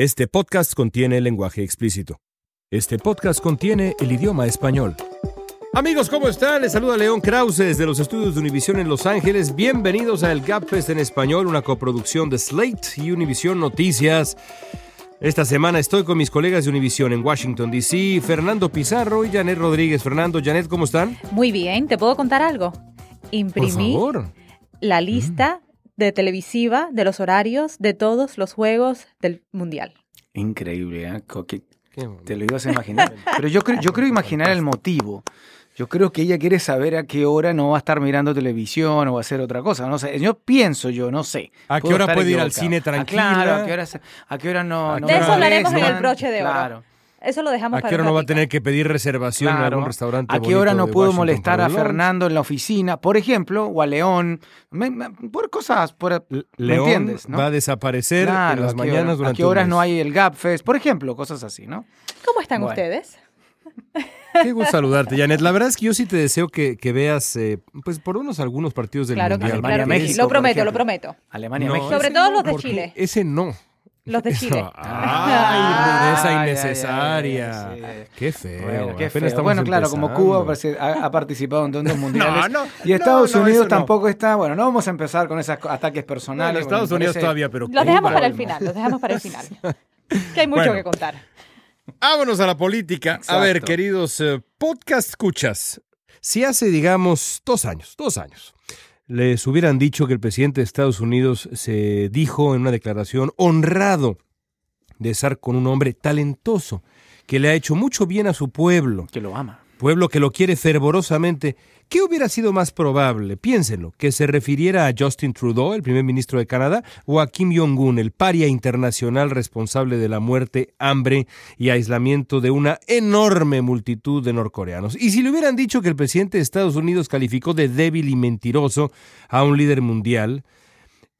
Este podcast contiene lenguaje explícito. Este podcast contiene el idioma español. Amigos, ¿cómo están? Les saluda León Krause desde los estudios de Univisión en Los Ángeles. Bienvenidos a El Gapfest en español, una coproducción de Slate y Univisión Noticias. Esta semana estoy con mis colegas de Univisión en Washington, D.C., Fernando Pizarro y Janet Rodríguez. Fernando, Janet, ¿cómo están? Muy bien, ¿te puedo contar algo? Imprimí Por favor. la lista de televisiva de los horarios de todos los juegos del Mundial. Increíble, ¿eh? Te lo ibas a imaginar. Pero yo creo, yo creo imaginar el motivo. Yo creo que ella quiere saber a qué hora no va a estar mirando televisión o va a hacer otra cosa. No sé. Yo pienso, yo no sé. ¿A qué hora puede ir al cine Ah, tranquila? claro, a qué hora, se- a qué hora no. ¿A no qué me hora- De eso hablaremos en el broche de oro. Claro. Eso lo dejamos ¿A para qué hora no va a tener que pedir reservación en Claro. algún restaurante? ¿A qué hora no puedo Washington molestar a? Fernando en la oficina, por ejemplo, o a León? Me- me- por cosas, por, ¿me León entiendes? ¿no? va a desaparecer Claro, en las ¿a qué hora- mañanas ¿A durante qué horas no hay el Gap Fest? Por ejemplo, cosas así, ¿no? ¿Cómo están Bueno. ustedes? Qué gusto saludarte, Janet. La verdad es que yo sí te deseo que, que veas, eh, pues por unos algunos partidos del Claro que Mundial. sí, Alemania, claro que sí. México, Lo prometo, lo prometo. Alemania, No, México. Sobre todo no, los de Chile. Ese no. Los de Chile. Ay, rudeza Ay, ay, innecesaria. ay, ay, sí. Qué feo. Bueno, qué feo. Bueno, claro, como. Cuba parece- ha, ha participado en tantos mundiales no, y Estados no, no, Unidos no. tampoco está. Bueno, no vamos a empezar con esos ataques personales. Bueno, Estados Unidos parece- todavía, pero Los dejamos para el final, los dejamos para el final. Que hay mucho Bueno. que contar. Vámonos a la política. A ver, queridos eh, podcast escuchas, si hace, digamos, dos años, dos años, les hubieran dicho que el presidente de Estados Unidos se dijo en una declaración honrado de estar con un hombre talentoso que le ha hecho mucho bien a su pueblo, Que lo ama. pueblo que lo quiere fervorosamente, ¿qué hubiera sido más probable? Piénsenlo, que se refiriera a Justin Trudeau, el primer ministro de Canadá, o a Kim Jong-un, el paria internacional responsable de la muerte, hambre y aislamiento de una enorme multitud de norcoreanos. Y si le hubieran dicho que el presidente de Estados Unidos calificó de débil y mentiroso a un líder mundial,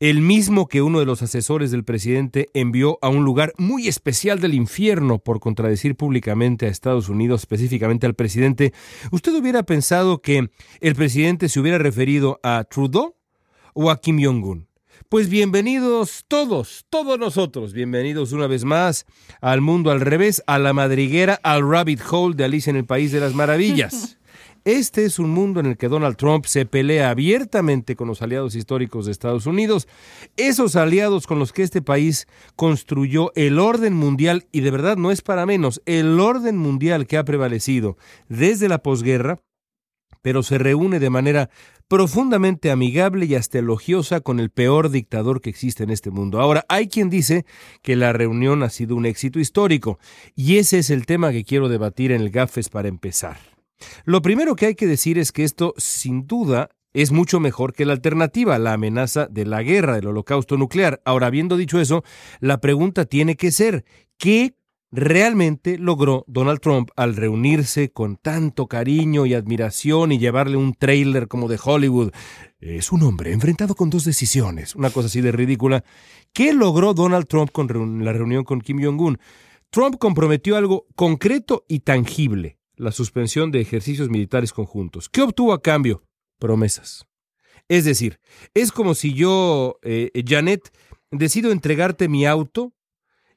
el mismo que uno de los asesores del presidente envió a un lugar muy especial del infierno por contradecir públicamente a Estados Unidos, específicamente al presidente, ¿usted hubiera pensado que el presidente se hubiera referido a Trudeau o a Kim Jong-un? Pues bienvenidos todos, todos nosotros, bienvenidos una vez más al mundo al revés, a la madriguera, al rabbit hole de Alicia en el País de las Maravillas. Este es un mundo en el que Donald Trump se pelea abiertamente con los aliados históricos de Estados Unidos, esos aliados con los que este país construyó el orden mundial, y de verdad no es para menos, el orden mundial que ha prevalecido desde la posguerra, pero se reúne de manera profundamente amigable y hasta elogiosa con el peor dictador que existe en este mundo. Ahora, hay quien dice que la reunión ha sido un éxito histórico, y ese es el tema que quiero debatir en el GAFES para empezar. Lo primero que hay que decir es que esto, sin duda, es mucho mejor que la alternativa, la amenaza de la guerra, del holocausto nuclear. Ahora, habiendo dicho eso, la pregunta tiene que ser, ¿qué realmente logró Donald Trump al reunirse con tanto cariño y admiración y llevarle un trailer como de Hollywood? Es un hombre enfrentado con dos decisiones, una cosa así de ridícula. ¿Qué logró Donald Trump con la reunión con Kim Jong-un? Trump comprometió algo concreto y tangible, la suspensión de ejercicios militares conjuntos. ¿Qué obtuvo a cambio? Promesas. Es decir, es como si yo, eh, Janet, decido entregarte mi auto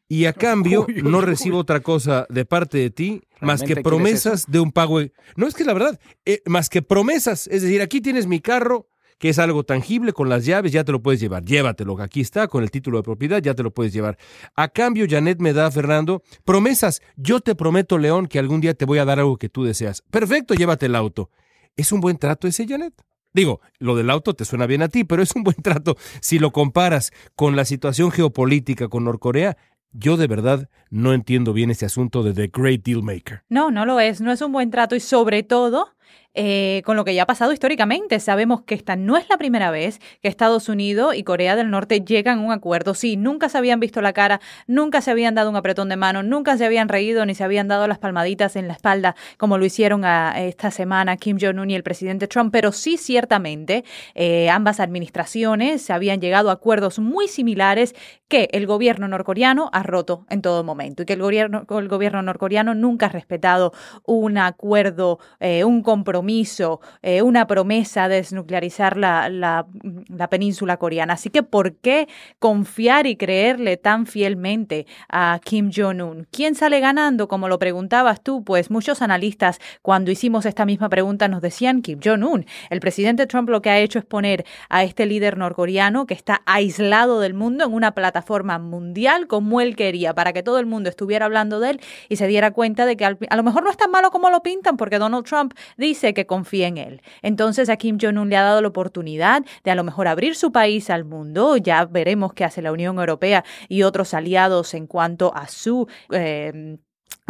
y a cambio Uy, uy, no uy. recibo otra cosa de parte de ti más que ¿Realmente quieres promesas de un pago. No es que la verdad, eh, más que promesas. Es decir, aquí tienes mi carro, que es algo tangible, con las llaves ya te lo puedes llevar. Llévatelo, aquí está, con el título de propiedad ya te lo puedes llevar. A cambio, Janet me da, Fernando, promesas. Yo te prometo, León, que algún día te voy a dar algo que tú deseas. Perfecto, llévate el auto. ¿Es un buen trato ese, Janet? Digo, lo del auto te suena bien a ti, pero es un buen trato si lo comparas con la situación geopolítica con Norcorea. Yo de verdad no entiendo bien ese asunto de The Great Deal Maker. No, no lo es, no es un buen trato y sobre todo eh, con lo que ya ha pasado históricamente. Sabemos que esta no es la primera vez que Estados Unidos y Corea del Norte llegan a un acuerdo. Sí, nunca se habían visto la cara, nunca se habían dado un apretón de mano, nunca se habían reído ni se habían dado las palmaditas en la espalda como lo hicieron esta semana Kim Jong-un y el presidente Trump, pero sí ciertamente eh, ambas administraciones se habían llegado a acuerdos muy similares que el gobierno norcoreano ha roto en todo momento y que el gobierno, el gobierno norcoreano nunca ha respetado un acuerdo, eh, un compromiso compromiso, eh, una promesa de desnuclearizar la, la, la, península coreana. Así que, ¿por qué confiar y creerle tan fielmente a Kim Jong-un? ¿Quién sale ganando? Como lo preguntabas tú, pues muchos analistas cuando hicimos esta misma pregunta nos decían Kim Jong-un. El presidente Trump lo que ha hecho es poner a este líder norcoreano que está aislado del mundo en una plataforma mundial como él quería, para que todo el mundo estuviera hablando de él y se diera cuenta de que a lo mejor no es tan malo como lo pintan, porque Donald Trump dice que confía en él. Entonces a Kim Jong-un le ha dado la oportunidad de a lo mejor abrir su país al mundo. Ya veremos qué hace la Unión Europea y otros aliados en cuanto a su... Eh,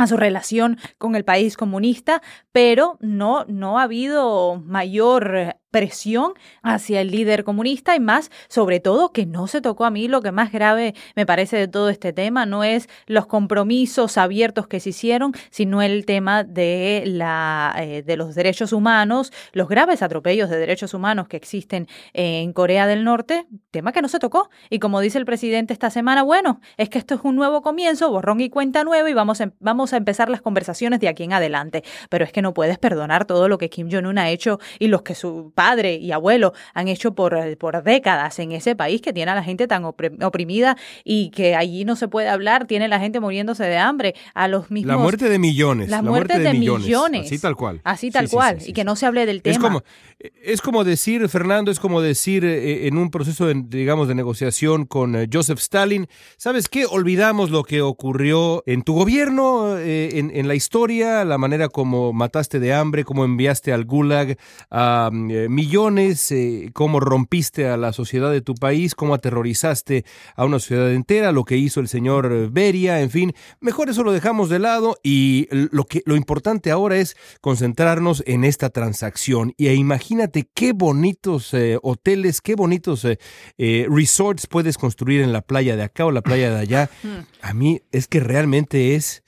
a su relación con el país comunista, pero no, no ha habido mayor presión hacia el líder comunista y más, sobre todo, que no se tocó a mí. Lo que más grave me parece de todo este tema no es los compromisos abiertos que se hicieron, sino el tema de, la, eh, de los derechos humanos, los graves atropellos de derechos humanos que existen en Corea del Norte, tema que no se tocó. Y como dice el presidente esta semana, bueno, es que esto es un nuevo comienzo, borrón y cuenta nueva y vamos a, vamos a empezar las conversaciones de aquí en adelante. Pero es que no puedes perdonar todo lo que Kim Jong-un ha hecho y los que su padre y abuelo han hecho por, por décadas en ese país que tiene a la gente tan oprimida y que allí no se puede hablar, tiene la gente muriéndose de hambre, a los mismos... La muerte de millones. La, muerte, de, millones, Así tal cual. Así tal cual. y que no se hable del tema. Es como, es como decir, Fernando, es como decir eh, en un proceso, de, digamos, de negociación con eh, Joseph Stalin, ¿sabes qué? Olvidamos lo que ocurrió en tu gobierno, eh, en, en, la historia, la manera como mataste de hambre, cómo enviaste al Gulag a millones eh, cómo rompiste a la sociedad de tu país, cómo aterrorizaste a una sociedad entera, lo que hizo el señor Beria, en fin, mejor eso lo dejamos de lado y lo, que, lo importante ahora es concentrarnos en esta transacción. Y e imagínate qué bonitos eh, hoteles, qué bonitos eh, resorts puedes construir en la playa de acá o la playa de allá. Hmm. A mí es que realmente es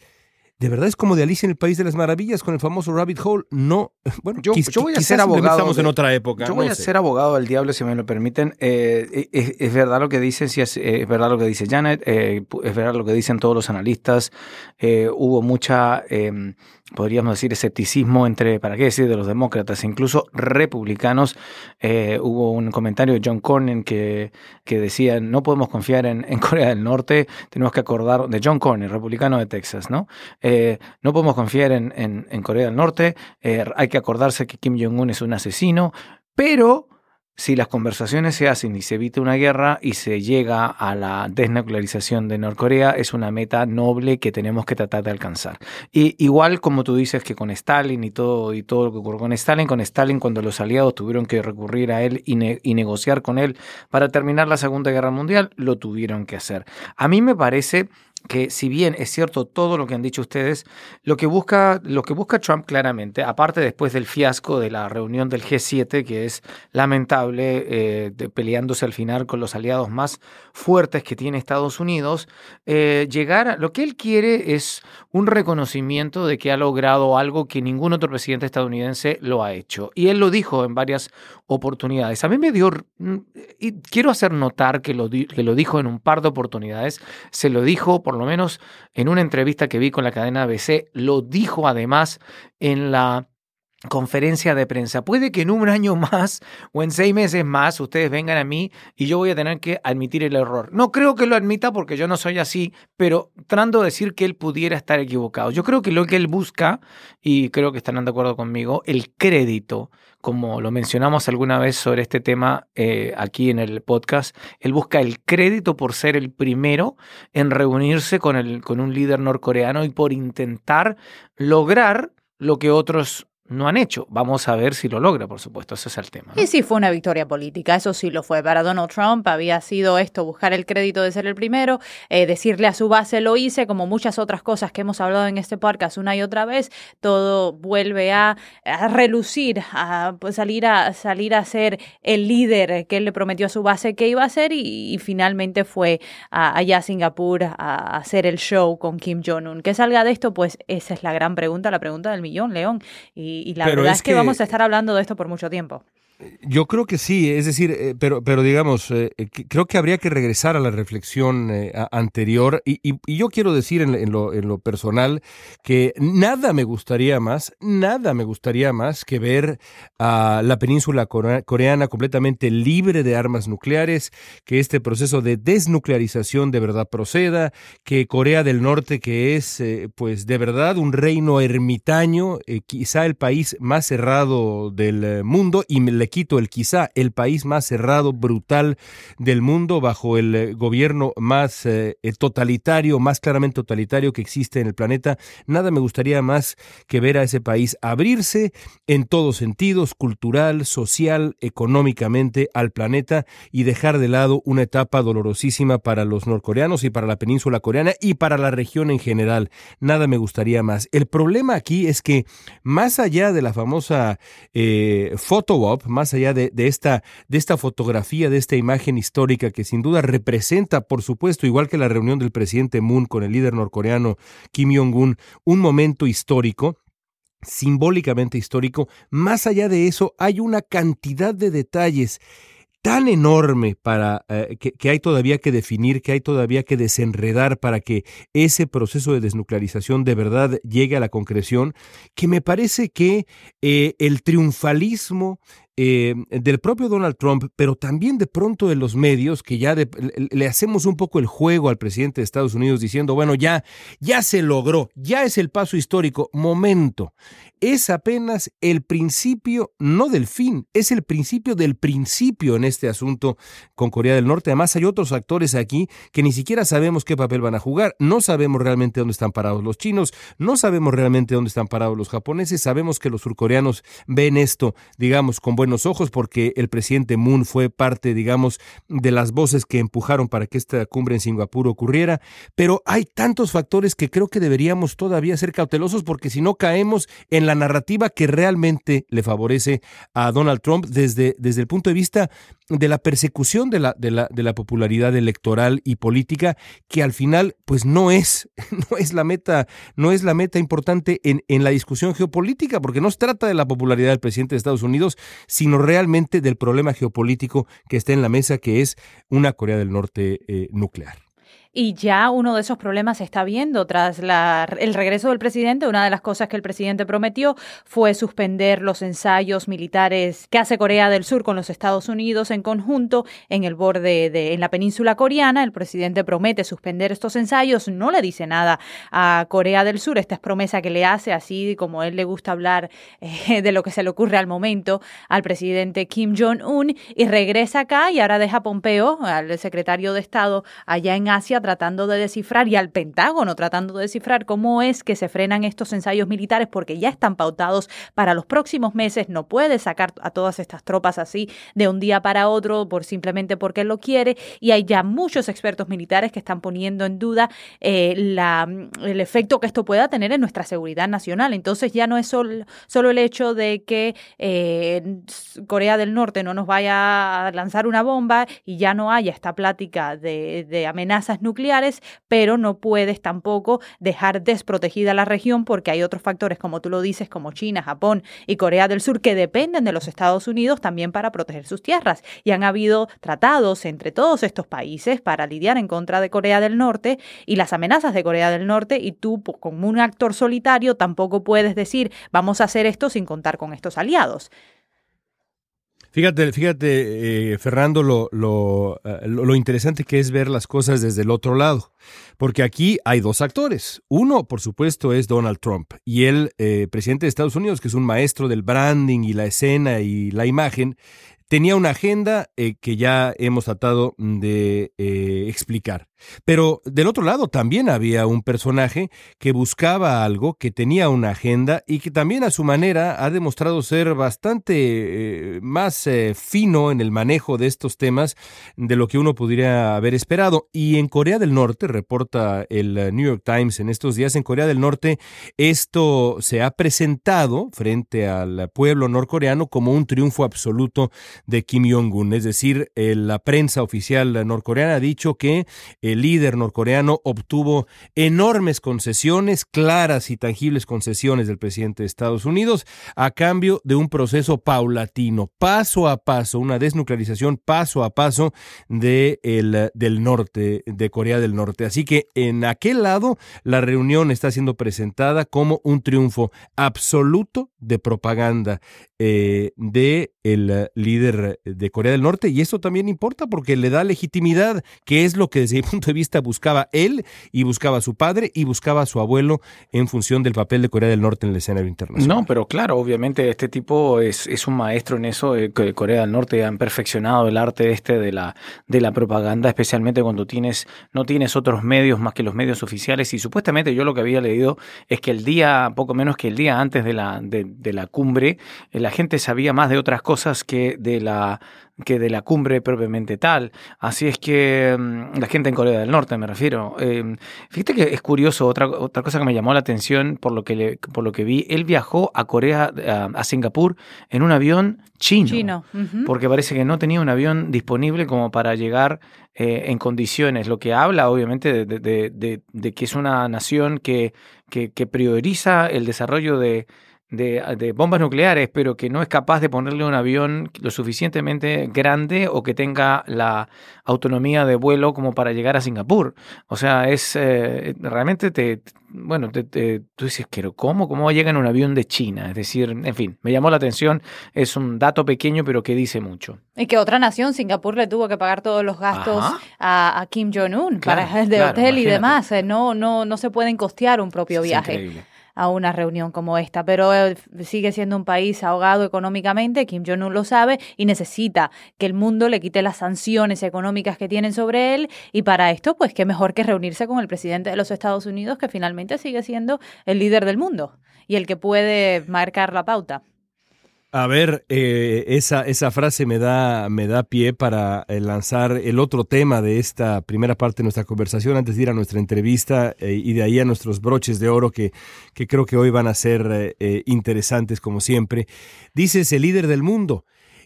de verdad es como de Alicia en el País de las Maravillas con el famoso Rabbit Hole. No, bueno, yo, voy a ser abogado. Estamos en otra época. Yo voy a ser abogado del diablo, si me lo permiten. Eh, es, verdad lo que dicen, si es, verdad lo que dice Janet, eh, es verdad lo que dicen todos los analistas. Eh, hubo mucha em, podríamos decir, escepticismo entre, ¿para qué decir?, de los demócratas, incluso republicanos. Eh, hubo un comentario de John Cornyn que, que decía, no podemos confiar en, Corea del Norte, tenemos que acordar, de John Cornyn, republicano de Texas, ¿no? Eh, no podemos confiar en, en, Corea del Norte, eh, hay que acordarse que Kim Jong-un es un asesino, pero si las conversaciones se hacen y se evita una guerra y se llega a la desnuclearización de Norcorea, es una meta noble que tenemos que tratar de alcanzar. Y igual como tú dices que con Stalin y todo, y todo lo que ocurrió con Stalin, con Stalin cuando los aliados tuvieron que recurrir a él y, y negociar con él para terminar la Segunda Guerra Mundial, lo tuvieron que hacer. A mí me parece que si bien es cierto todo lo que han dicho ustedes, lo que busca, lo que busca Trump claramente, aparte después del fiasco de la reunión del G7, que es lamentable, eh, peleándose al final con los aliados más fuertes que tiene Estados Unidos, eh, llegar a lo que él quiere es un reconocimiento de que ha logrado algo que ningún otro presidente estadounidense lo ha hecho. Y él lo dijo en varias oportunidades. A mí me dio, mm, y quiero hacer notar que lo, que lo dijo en un par de oportunidades, se lo dijo por lo menos en una entrevista que vi con la cadena ABC, lo dijo además en la conferencia de prensa. Puede que en un año más o en seis meses más ustedes vengan a mí y yo voy a tener que admitir el error. No creo que lo admita porque yo no soy así, pero tratando de decir que él pudiera estar equivocado. Yo creo que lo que él busca, y creo que estarán de acuerdo conmigo, el crédito, como lo mencionamos alguna vez sobre este tema eh, aquí en el podcast, él busca el crédito por ser el primero en reunirse con, el, con un líder norcoreano y por intentar lograr lo que otros no han hecho. Vamos a ver si lo logra, por supuesto, ese es el tema. Y sí fue una victoria política, eso sí lo fue. Para Donald Trump había sido esto, buscar el crédito de ser el primero, eh, decirle a su base lo hice, como muchas otras cosas que hemos hablado en este podcast una y otra vez, todo vuelve a, relucir, a pues, salir, a salir a ser el líder que él le prometió a su base que iba a ser y, finalmente fue allá a Singapur a, hacer el show con Kim Jong-un. ¿Qué salga de esto? Pues esa es la gran pregunta, la pregunta del millón, León. Y y, la verdad es que, vamos a estar hablando de esto por mucho tiempo. Yo creo que sí, es decir, eh, pero, pero digamos, eh, eh, creo que habría que regresar a la reflexión anterior. Y, yo quiero decir en, lo, en lo personal que nada me gustaría más, nada me gustaría más que ver a la península coreana completamente libre de armas nucleares, que este proceso de desnuclearización de verdad proceda, que Corea del Norte, que es pues de verdad un reino ermitaño, quizá el país más cerrado del mundo, y le quito el quizá el país más cerrado, brutal del mundo, bajo el eh, gobierno más eh, eh, totalitario, más claramente totalitario que existe en el planeta. Nada me gustaría más que ver a ese país abrirse en todos sentidos, cultural, social, económicamente, al planeta y dejar de lado una etapa dolorosísima para los norcoreanos y para la península coreana y para la región en general. Nada me gustaría más. El problema aquí es que más allá de la famosa eh, photo más más allá de, esta, fotografía, de esta imagen histórica que sin duda representa, por supuesto, igual que la reunión del presidente Moon con el líder norcoreano Kim Jong-un, un momento histórico, simbólicamente histórico, más allá de eso hay una cantidad de detalles tan enorme para eh, que, hay todavía que definir, que hay todavía que desenredar para que ese proceso de desnuclearización de verdad llegue a la concreción, que me parece que eh, el triunfalismo eh, del propio Donald Trump, pero también de pronto de los medios, que ya le hacemos un poco el juego al presidente de Estados Unidos diciendo, bueno, ya, ya se logró, ya es el paso histórico. Momento, es apenas el principio, no del fin, es el principio del principio en este asunto con Corea del Norte. Además, hay otros actores aquí que ni siquiera sabemos qué papel van a jugar, no sabemos realmente dónde están parados los chinos, no sabemos realmente dónde están parados los japoneses, sabemos que los surcoreanos ven esto, digamos, con buenos ojos porque el presidente Moon fue parte, digamos, de las voces que empujaron para que esta cumbre en Singapur ocurriera, pero hay tantos factores que creo que deberíamos todavía ser cautelosos porque si no caemos en la narrativa que realmente le favorece a Donald Trump desde, desde el punto de vista de la persecución de la, de la, de la popularidad electoral y política, que al final, pues no es, no es la meta, no es la meta importante en, en la discusión geopolítica, porque no se trata de la popularidad del presidente de Estados Unidos, sino realmente del problema geopolítico que está en la mesa, que es una Corea del Norte eh, nuclear. Y ya uno de esos problemas se está viendo tras la, el regreso del presidente. Una de las cosas que el presidente prometió fue suspender los ensayos militares que hace Corea del Sur con los Estados Unidos en conjunto en el borde de en la península coreana. El presidente promete suspender estos ensayos. No le dice nada a Corea del Sur. Esta es promesa que le hace, así como él le gusta hablar eh, de lo que se le ocurre al momento al presidente Kim Jong-un. Y regresa acá y ahora deja a Pompeo, al secretario de Estado allá en Asia, tratando de descifrar y al Pentágono tratando de descifrar cómo es que se frenan estos ensayos militares porque ya están pautados para los próximos meses. No puede sacar a todas estas tropas así de un día para otro por simplemente porque lo quiere y hay ya muchos expertos militares que están poniendo en duda eh, la, el efecto que esto pueda tener en nuestra seguridad nacional. Entonces ya no es solo, solo el hecho de que eh, Corea del Norte no nos vaya a lanzar una bomba y ya no haya esta plática de, de amenazas nucleares nucleares, pero no puedes tampoco dejar desprotegida la región porque hay otros factores, como tú lo dices, como China, Japón y Corea del Sur, que dependen de los Estados Unidos también para proteger sus tierras. Y han habido tratados entre todos estos países para lidiar en contra de Corea del Norte y las amenazas de Corea del Norte, y tú como un actor solitario tampoco puedes decir vamos a hacer esto sin contar con estos aliados. Fíjate, fíjate, eh, Fernando, lo, lo, eh, lo, interesante que es ver las cosas desde el otro lado. Porque aquí hay dos actores. Uno, por supuesto, es Donald Trump. Y el eh, presidente de Estados Unidos, que es un maestro del branding y la escena y la imagen, tenía una agenda que ya hemos tratado de explicar. Pero del otro lado también había un personaje que buscaba algo, que tenía una agenda y que también a su manera ha demostrado ser bastante eh, más eh, fino en el manejo de estos temas de lo que uno pudiera haber esperado. Y en Corea del Norte, reporta el eh, New York Times en estos días, en Corea del Norte esto se ha presentado frente al pueblo norcoreano como un triunfo absoluto de Kim Jong-un. Es decir, la prensa oficial norcoreana ha dicho que el líder norcoreano obtuvo enormes concesiones, claras y tangibles concesiones del presidente de Estados Unidos, a cambio de un proceso paulatino, paso a paso, una desnuclearización paso a paso de el, del norte, de Corea del Norte. Así que en aquel lado, la reunión está siendo presentada como un triunfo absoluto de propaganda eh, de el eh, líder de Corea del Norte y eso también importa porque le da legitimidad, que es lo que desde mi punto de vista buscaba él y buscaba su padre y buscaba a su abuelo en función del papel de Corea del Norte en el escenario internacional. No, pero claro, obviamente este tipo es, es un maestro en eso, eh, Corea del Norte han perfeccionado el arte este de la, de la propaganda, especialmente cuando tienes, no tienes otros medios más que los medios oficiales y supuestamente yo lo que había leído es que el día, poco menos que el día antes de la, de, de la cumbre, la gente sabía más de otras cosas que de la que de la cumbre propiamente tal. Así es que mm, la gente en Corea del Norte, me refiero. Eh, fíjate que es curioso, otra, otra cosa que me llamó la atención por lo que, le, por lo que vi, él viajó a Corea, a, a Singapur, en un avión chino. Chino. Porque parece que no tenía un avión disponible como para llegar eh, en condiciones, lo que habla obviamente de, de- de- de- de que es una nación que, que, que prioriza el desarrollo de, de, de bombas nucleares, pero que no es capaz de ponerle un avión lo suficientemente grande o que tenga la autonomía de vuelo como para llegar a Singapur. O sea, es eh, realmente te, bueno, te, te- tú dices, pero ¿cómo? ¿Cómo llega en un avión de China? Es decir, en fin, me llamó la atención, es un dato pequeño pero que dice mucho. Y que otra nación, Singapur, le tuvo que pagar todos los gastos a, a Kim Jong-un Claro, para el de claro, hotel y demás. Eh, No, no, no se pueden costear un propio Es viaje increíble. A una reunión como esta, pero eh, sigue siendo un país ahogado económicamente, Kim Jong-un lo sabe y necesita que el mundo le quite las sanciones económicas que tienen sobre él y para esto, pues qué mejor que reunirse con el presidente de los Estados Unidos, que finalmente sigue siendo el líder del mundo y el que puede marcar la pauta. A ver, eh, esa, esa frase me da, me da pie para eh, lanzar el otro tema de esta primera parte de nuestra conversación antes de ir a nuestra entrevista eh, y de ahí a nuestros broches de oro que, que creo que hoy van a ser interesantes como siempre. Dices el líder del mundo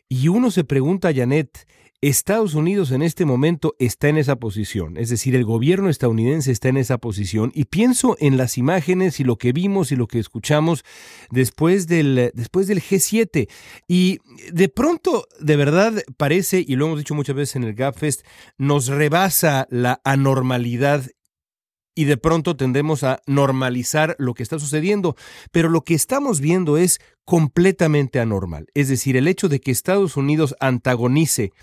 y uno se pregunta, Janet, Estados Unidos en este momento está en esa posición, es decir, el gobierno estadounidense está en esa posición y pienso en las imágenes y lo que vimos y lo que escuchamos después del, después del G7 y de pronto, de verdad, parece, y lo hemos dicho muchas veces en el GapFest, nos rebasa la anormalidad y de pronto tendemos a normalizar lo que está sucediendo, pero lo que estamos viendo es completamente anormal. Es decir, el hecho de que Estados Unidos antagonice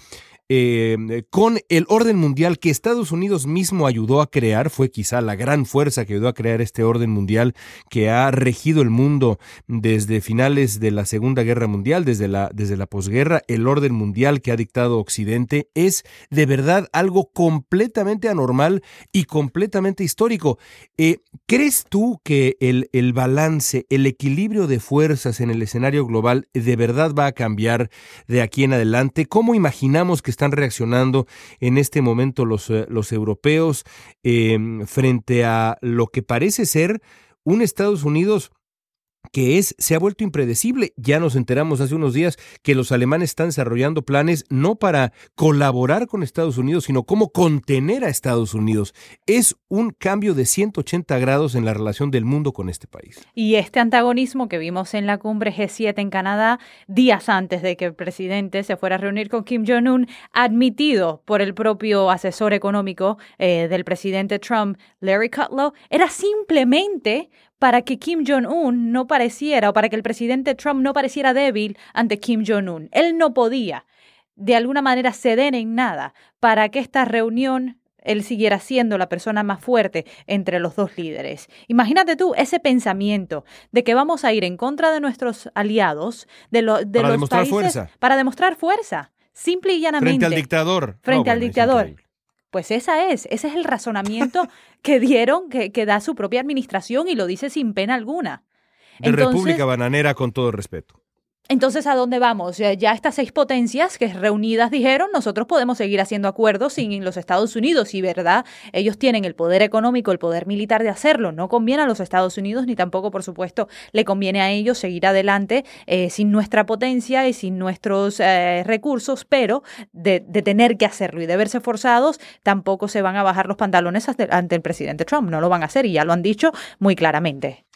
eh, con el orden mundial que Estados Unidos mismo ayudó a crear, fue quizá la gran fuerza que ayudó a crear este orden mundial que ha regido el mundo desde finales de la Segunda Guerra Mundial, desde la, desde la posguerra, el orden mundial que ha dictado Occidente, es de verdad algo completamente anormal y completamente histórico. Eh, ¿Crees tú que el, el balance, el equilibrio de fuerzas en el escenario global de verdad va a cambiar de aquí en adelante? ¿Cómo imaginamos que están reaccionando en este momento los, eh, los europeos eh, frente a lo que parece ser un Estados Unidos que es, se ha vuelto impredecible. Ya nos enteramos hace unos días que los alemanes están desarrollando planes no para colaborar con Estados Unidos, sino cómo contener a Estados Unidos. Es un cambio de 180 grados en la relación del mundo con este país. Y este antagonismo que vimos en la cumbre G7 en Canadá, días antes de que el presidente se fuera a reunir con Kim Jong-un, admitido por el propio asesor económico eh, del presidente Trump, Larry Kudlow, era simplemente para que Kim Jong-un no pareciera, o para que el presidente Trump no pareciera débil ante Kim Jong-un. Él no podía, de alguna manera, ceder en nada para que esta reunión él siguiera siendo la persona más fuerte entre los dos líderes. Imagínate tú ese pensamiento de que vamos a ir en contra de nuestros aliados, de, lo- de Para los demostrar países, fuerza. para demostrar fuerza, simple y llanamente. Frente al dictador. Frente al bueno, dictador. Pues esa es, ese es el razonamiento que dieron, que, que da su propia administración y lo dice sin pena alguna. De República Bananera con todo respeto. Entonces, ¿a dónde vamos? Ya estas seis potencias que reunidas dijeron, nosotros podemos seguir haciendo acuerdos sin los Estados Unidos y, ¿verdad? Ellos tienen el poder económico, el poder militar de hacerlo. No conviene a los Estados Unidos ni tampoco, por supuesto, le conviene a ellos seguir adelante eh, sin nuestra potencia y sin nuestros eh, recursos, pero de, tener que hacerlo y de verse forzados, tampoco se van a bajar los pantalones ante el presidente Trump. No lo van a hacer y ya lo han dicho muy claramente.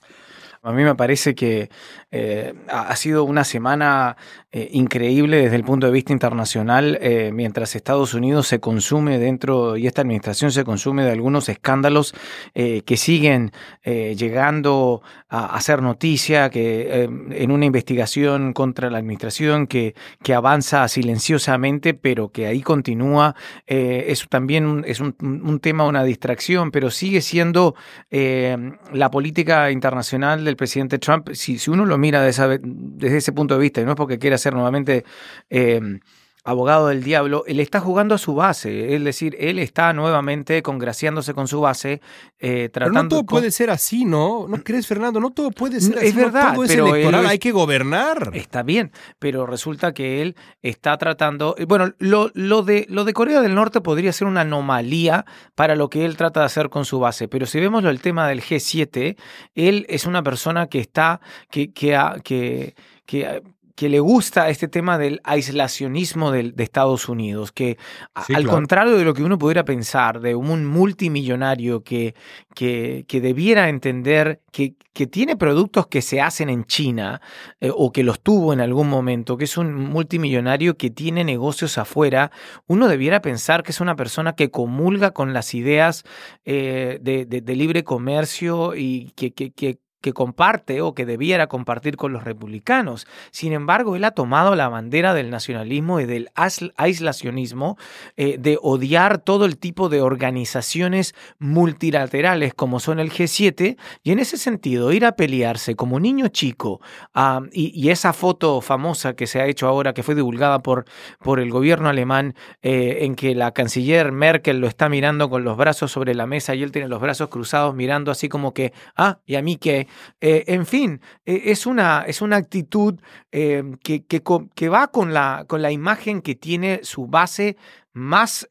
A mí me parece que eh, ha sido una semana eh, increíble desde el punto de vista internacional, eh, mientras Estados Unidos se consume dentro, y esta administración se consume de algunos escándalos que siguen llegando a hacer noticia, que en una investigación contra la administración que, que avanza silenciosamente, pero que ahí continúa. eso también es un, un, tema, una distracción, pero sigue siendo la política internacional del presidente Trump, si, si uno lo mira desde ese punto de vista, y no es porque quiera ser nuevamente eh, abogado del diablo, él está jugando a su base, es decir, él está nuevamente congraciándose con su base, eh, tratando... Pero no todo puede ser así, ¿no? ¿No crees, Fernando? No todo puede ser así. Es verdad, todo es pero electoral, hay que gobernar. Está bien, pero resulta que él está tratando... Bueno, lo, lo, de, lo de Corea del Norte podría ser una anomalía para lo que él trata de hacer con su base, pero si vemos el tema del G7, él es una persona que está... que, que, que, que que le gusta este tema del aislacionismo de, Estados Unidos, que al contrario de lo que uno pudiera pensar de un multimillonario que, que, que debiera entender que, que, tiene productos que se hacen en China eh, o que los tuvo en algún momento, que es un multimillonario que tiene negocios afuera, uno debiera pensar que es una persona que comulga con las ideas eh, de, de, libre comercio y que, que, que comparte o que debiera compartir con los republicanos. Sin embargo, él ha tomado la bandera del nacionalismo y del aislacionismo, eh, de odiar todo el tipo de organizaciones multilaterales como son el G7, y en ese sentido ir a pelearse como niño chico, y, esa foto famosa que se ha hecho ahora, que fue divulgada por, por el gobierno alemán, eh, en que la canciller Merkel lo está mirando con los brazos sobre la mesa y él tiene los brazos cruzados mirando así como que, ah, y a mí que eh, en fin, eh, es, una, es una actitud eh, que, que, va con la, con la imagen que tiene su base más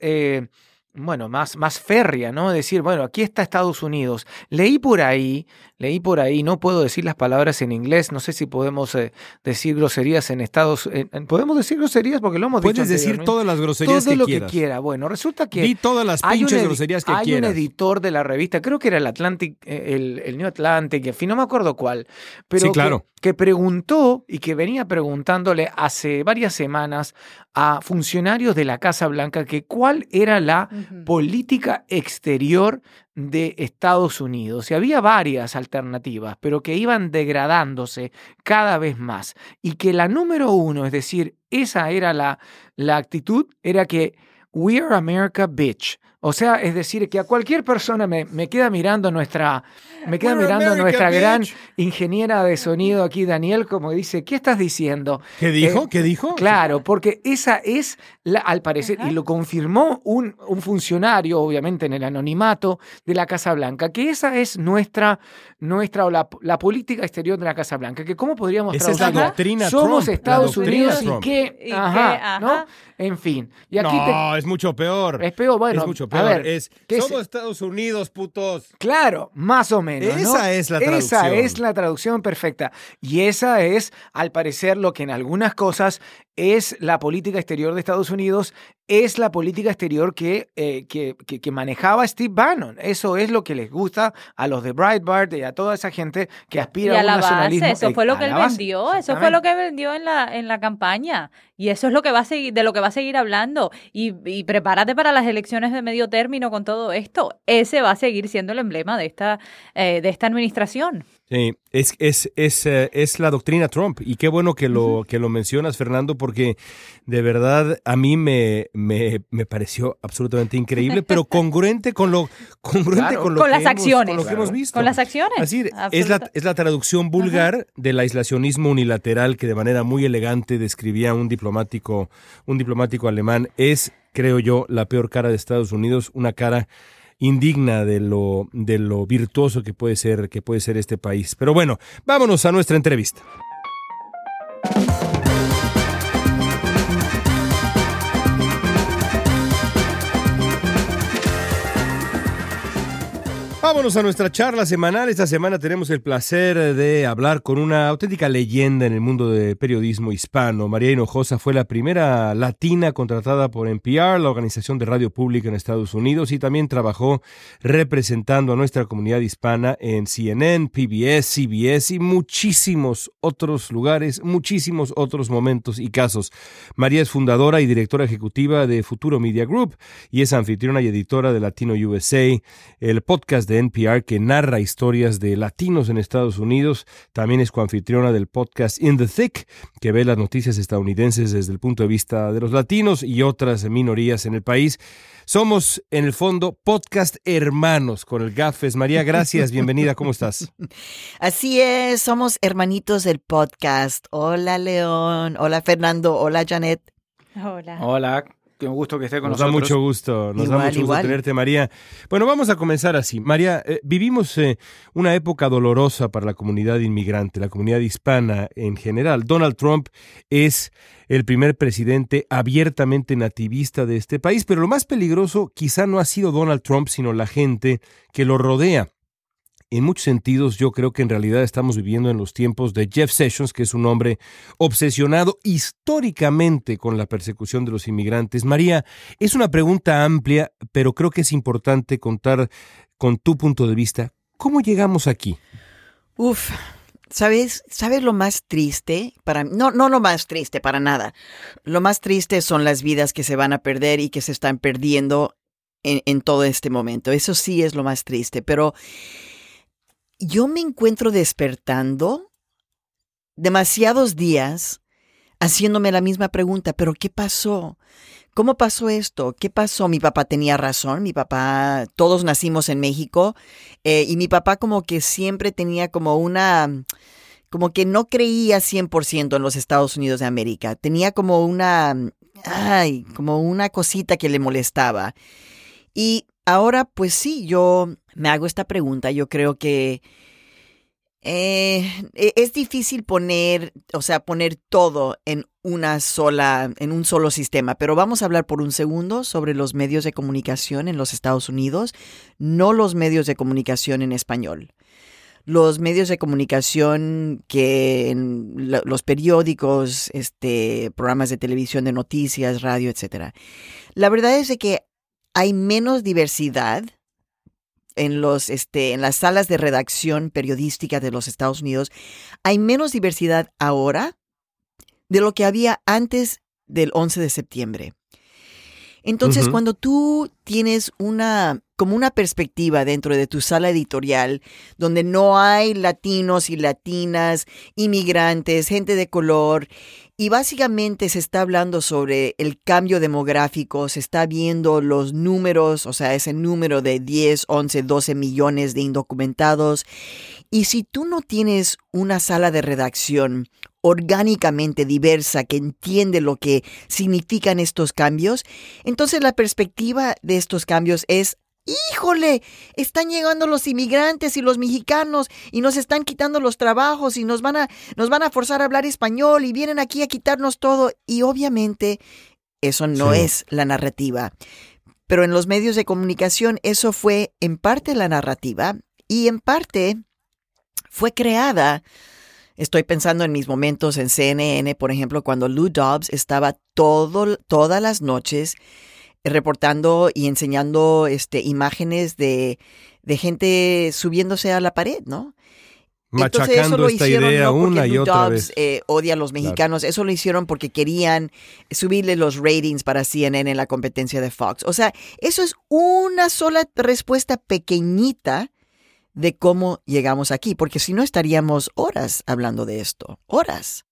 bueno, más, más férrea, ¿no? Decir, bueno, aquí está Estados Unidos. Leí por ahí leí por ahí, no puedo decir las palabras en inglés, no sé si podemos eh, decir groserías en Estados podemos decir groserías porque lo hemos Puedes dicho Puedes decir todas las groserías Todo que lo quieras. que quiera. Bueno, resulta que Di todas las pinches groserías que hay quieras. Hay un editor de la revista, creo que era el Atlantic eh, el, el New Atlantic, en fin, no me acuerdo cuál, pero claro. que, preguntó y que venía preguntándole hace varias semanas a funcionarios de la Casa Blanca que cuál era la política exterior de Estados Unidos. Y había varias alternativas, pero que iban degradándose cada vez más. Y que la número uno, es decir, esa era la, la actitud, era que We are America, bitch. O sea, es decir, que a cualquier persona me, me queda mirando nuestra, me queda mirando nuestra gran ingeniera de sonido aquí, Daniel, como dice, ¿qué estás diciendo? ¿Qué dijo? Eh, ¿Qué dijo? Claro, porque esa es, la, al parecer, y lo confirmó un, un, funcionario, obviamente en el anonimato de la Casa Blanca, que esa es nuestra, nuestra o la, la política exterior de la Casa Blanca, que cómo podríamos esa es la doctrina Somos Estados Unidos y que, ajá, ¿no? En fin. Y aquí no, es mucho peor. Es peor, bueno. Es mucho peor. es, somos Estados Unidos, putos. Claro, más o menos. Esa es la traducción. Esa es la traducción perfecta. Y esa es, al parecer, lo que en algunas cosas es la política exterior de Estados Unidos, es la política exterior que, eh, que, que, manejaba Steve Bannon. Eso es lo que les gusta a los de Breitbart y a toda esa gente que aspira a, un nacionalismo. eso fue lo que él vendió, eso fue lo que vendió en la, en la campaña. Y eso es lo que va a seguir, de lo que va a seguir hablando. Y, y, prepárate para las elecciones de medio término con todo esto. Ese va a seguir siendo el emblema de esta, eh, de esta administración. Sí, es, es, es, eh, es, la doctrina Trump. Y qué bueno que lo, que lo mencionas, Fernando, porque de verdad a mí me, me, me pareció absolutamente increíble, pero congruente con lo, congruente con lo con las acciones. con lo que hemos visto. Con las acciones. Así, es la, es la traducción vulgar del aislacionismo unilateral que de manera muy elegante describía un diplomático, un diplomático alemán. Es, creo yo, la peor cara de Estados Unidos, una cara indigna de lo, de lo virtuoso que puede ser, que puede ser este país. Pero bueno, vámonos a nuestra entrevista. Vámonos a nuestra charla semanal. Esta semana tenemos el placer de hablar con una auténtica leyenda en el mundo del periodismo hispano. María Hinojosa fue la primera latina contratada por NPR, la organización de radio pública en Estados Unidos, y también trabajó representando a nuestra comunidad hispana en CNN, PBS, CBS y muchísimos otros lugares, muchísimos otros momentos y casos. María es fundadora y directora ejecutiva de Futuro Media Group y es anfitriona y editora de Latino USA, el podcast de NPR que narra historias de latinos en Estados Unidos. También es coanfitriona del podcast In the Thick, que ve las noticias estadounidenses desde el punto de vista de los latinos y otras minorías en el país. Somos, en el fondo, podcast hermanos con el Gafes. María, gracias, bienvenida, ¿cómo estás? Así es, somos hermanitos del podcast. Hola, León. Hola, Fernando. Hola, Janet. Hola. Hola, Qué gusto que esté con nos nosotros. da mucho gusto, nos da Igual, mucho gusto igual. tenerte, María. Bueno, vamos a comenzar así. María, eh, vivimos eh, una época dolorosa para la comunidad inmigrante, la comunidad hispana en general. Donald Trump es el primer presidente abiertamente nativista de este país, pero lo más peligroso quizá no ha sido Donald Trump, sino la gente que lo rodea. En muchos sentidos, yo creo que en realidad estamos viviendo en los tiempos de Jeff Sessions, que es un hombre obsesionado históricamente con la persecución de los inmigrantes. María, es una pregunta amplia, pero creo que es importante contar con tu punto de vista. ¿Cómo llegamos aquí? Uf, ¿sabes? ¿Sabes lo más triste? Para no, no lo más triste para nada. Lo más triste son las vidas que se van a perder y que se están perdiendo en, en todo este momento. Eso sí es lo más triste. Pero yo me encuentro despertando demasiados días haciéndome la misma pregunta, pero ¿qué pasó? ¿Cómo pasó esto? ¿Qué pasó? Mi papá tenía razón, mi papá, todos nacimos en México eh, y mi papá como que siempre tenía como una, como que no creía 100% en los Estados Unidos de América, tenía como una, ay, como una cosita que le molestaba. Y ahora pues sí, yo me hago esta pregunta, yo creo que eh, e- es difícil poner, o sea, poner todo en una sola, en un solo sistema, pero vamos a hablar por un segundo sobre los medios de comunicación en los Estados Unidos, no los medios de comunicación en español. Los medios de comunicación que en lo- los periódicos, este, programas de televisión, de noticias, radio, etcétera. La verdad es de que hay menos diversidad en los este en las salas de redacción periodística de los Estados Unidos hay menos diversidad ahora de lo que había antes del 11 de septiembre. Entonces, cuando tú tienes una como una perspectiva dentro de tu sala editorial donde no hay latinos y latinas, inmigrantes, gente de color, y básicamente se está hablando sobre el cambio demográfico, se está viendo los números, o sea, ese número de 10, 11, 12 millones de indocumentados. Y si tú no tienes una sala de redacción orgánicamente diversa que entiende lo que significan estos cambios, entonces la perspectiva de estos cambios es Híjole, están llegando los inmigrantes y los mexicanos y nos están quitando los trabajos y nos van a nos van a forzar a hablar español y vienen aquí a quitarnos todo y obviamente eso no Sí. es la narrativa. Pero en los medios de comunicación eso fue en parte la narrativa y en parte fue creada Estoy pensando en mis momentos en CNN, por ejemplo, cuando Lou Dobbs estaba todo, todas las noches reportando y enseñando este, imágenes de, de gente subiéndose a la pared, ¿no? Machacando esta idea no una y otra Dobbs, vez. eh, odia a los mexicanos, eso lo hicieron porque querían subirle los ratings para CNN en la competencia de Fox. O sea, eso es una sola respuesta pequeñita de cómo llegamos aquí, porque si no estaríamos horas hablando de esto, horas.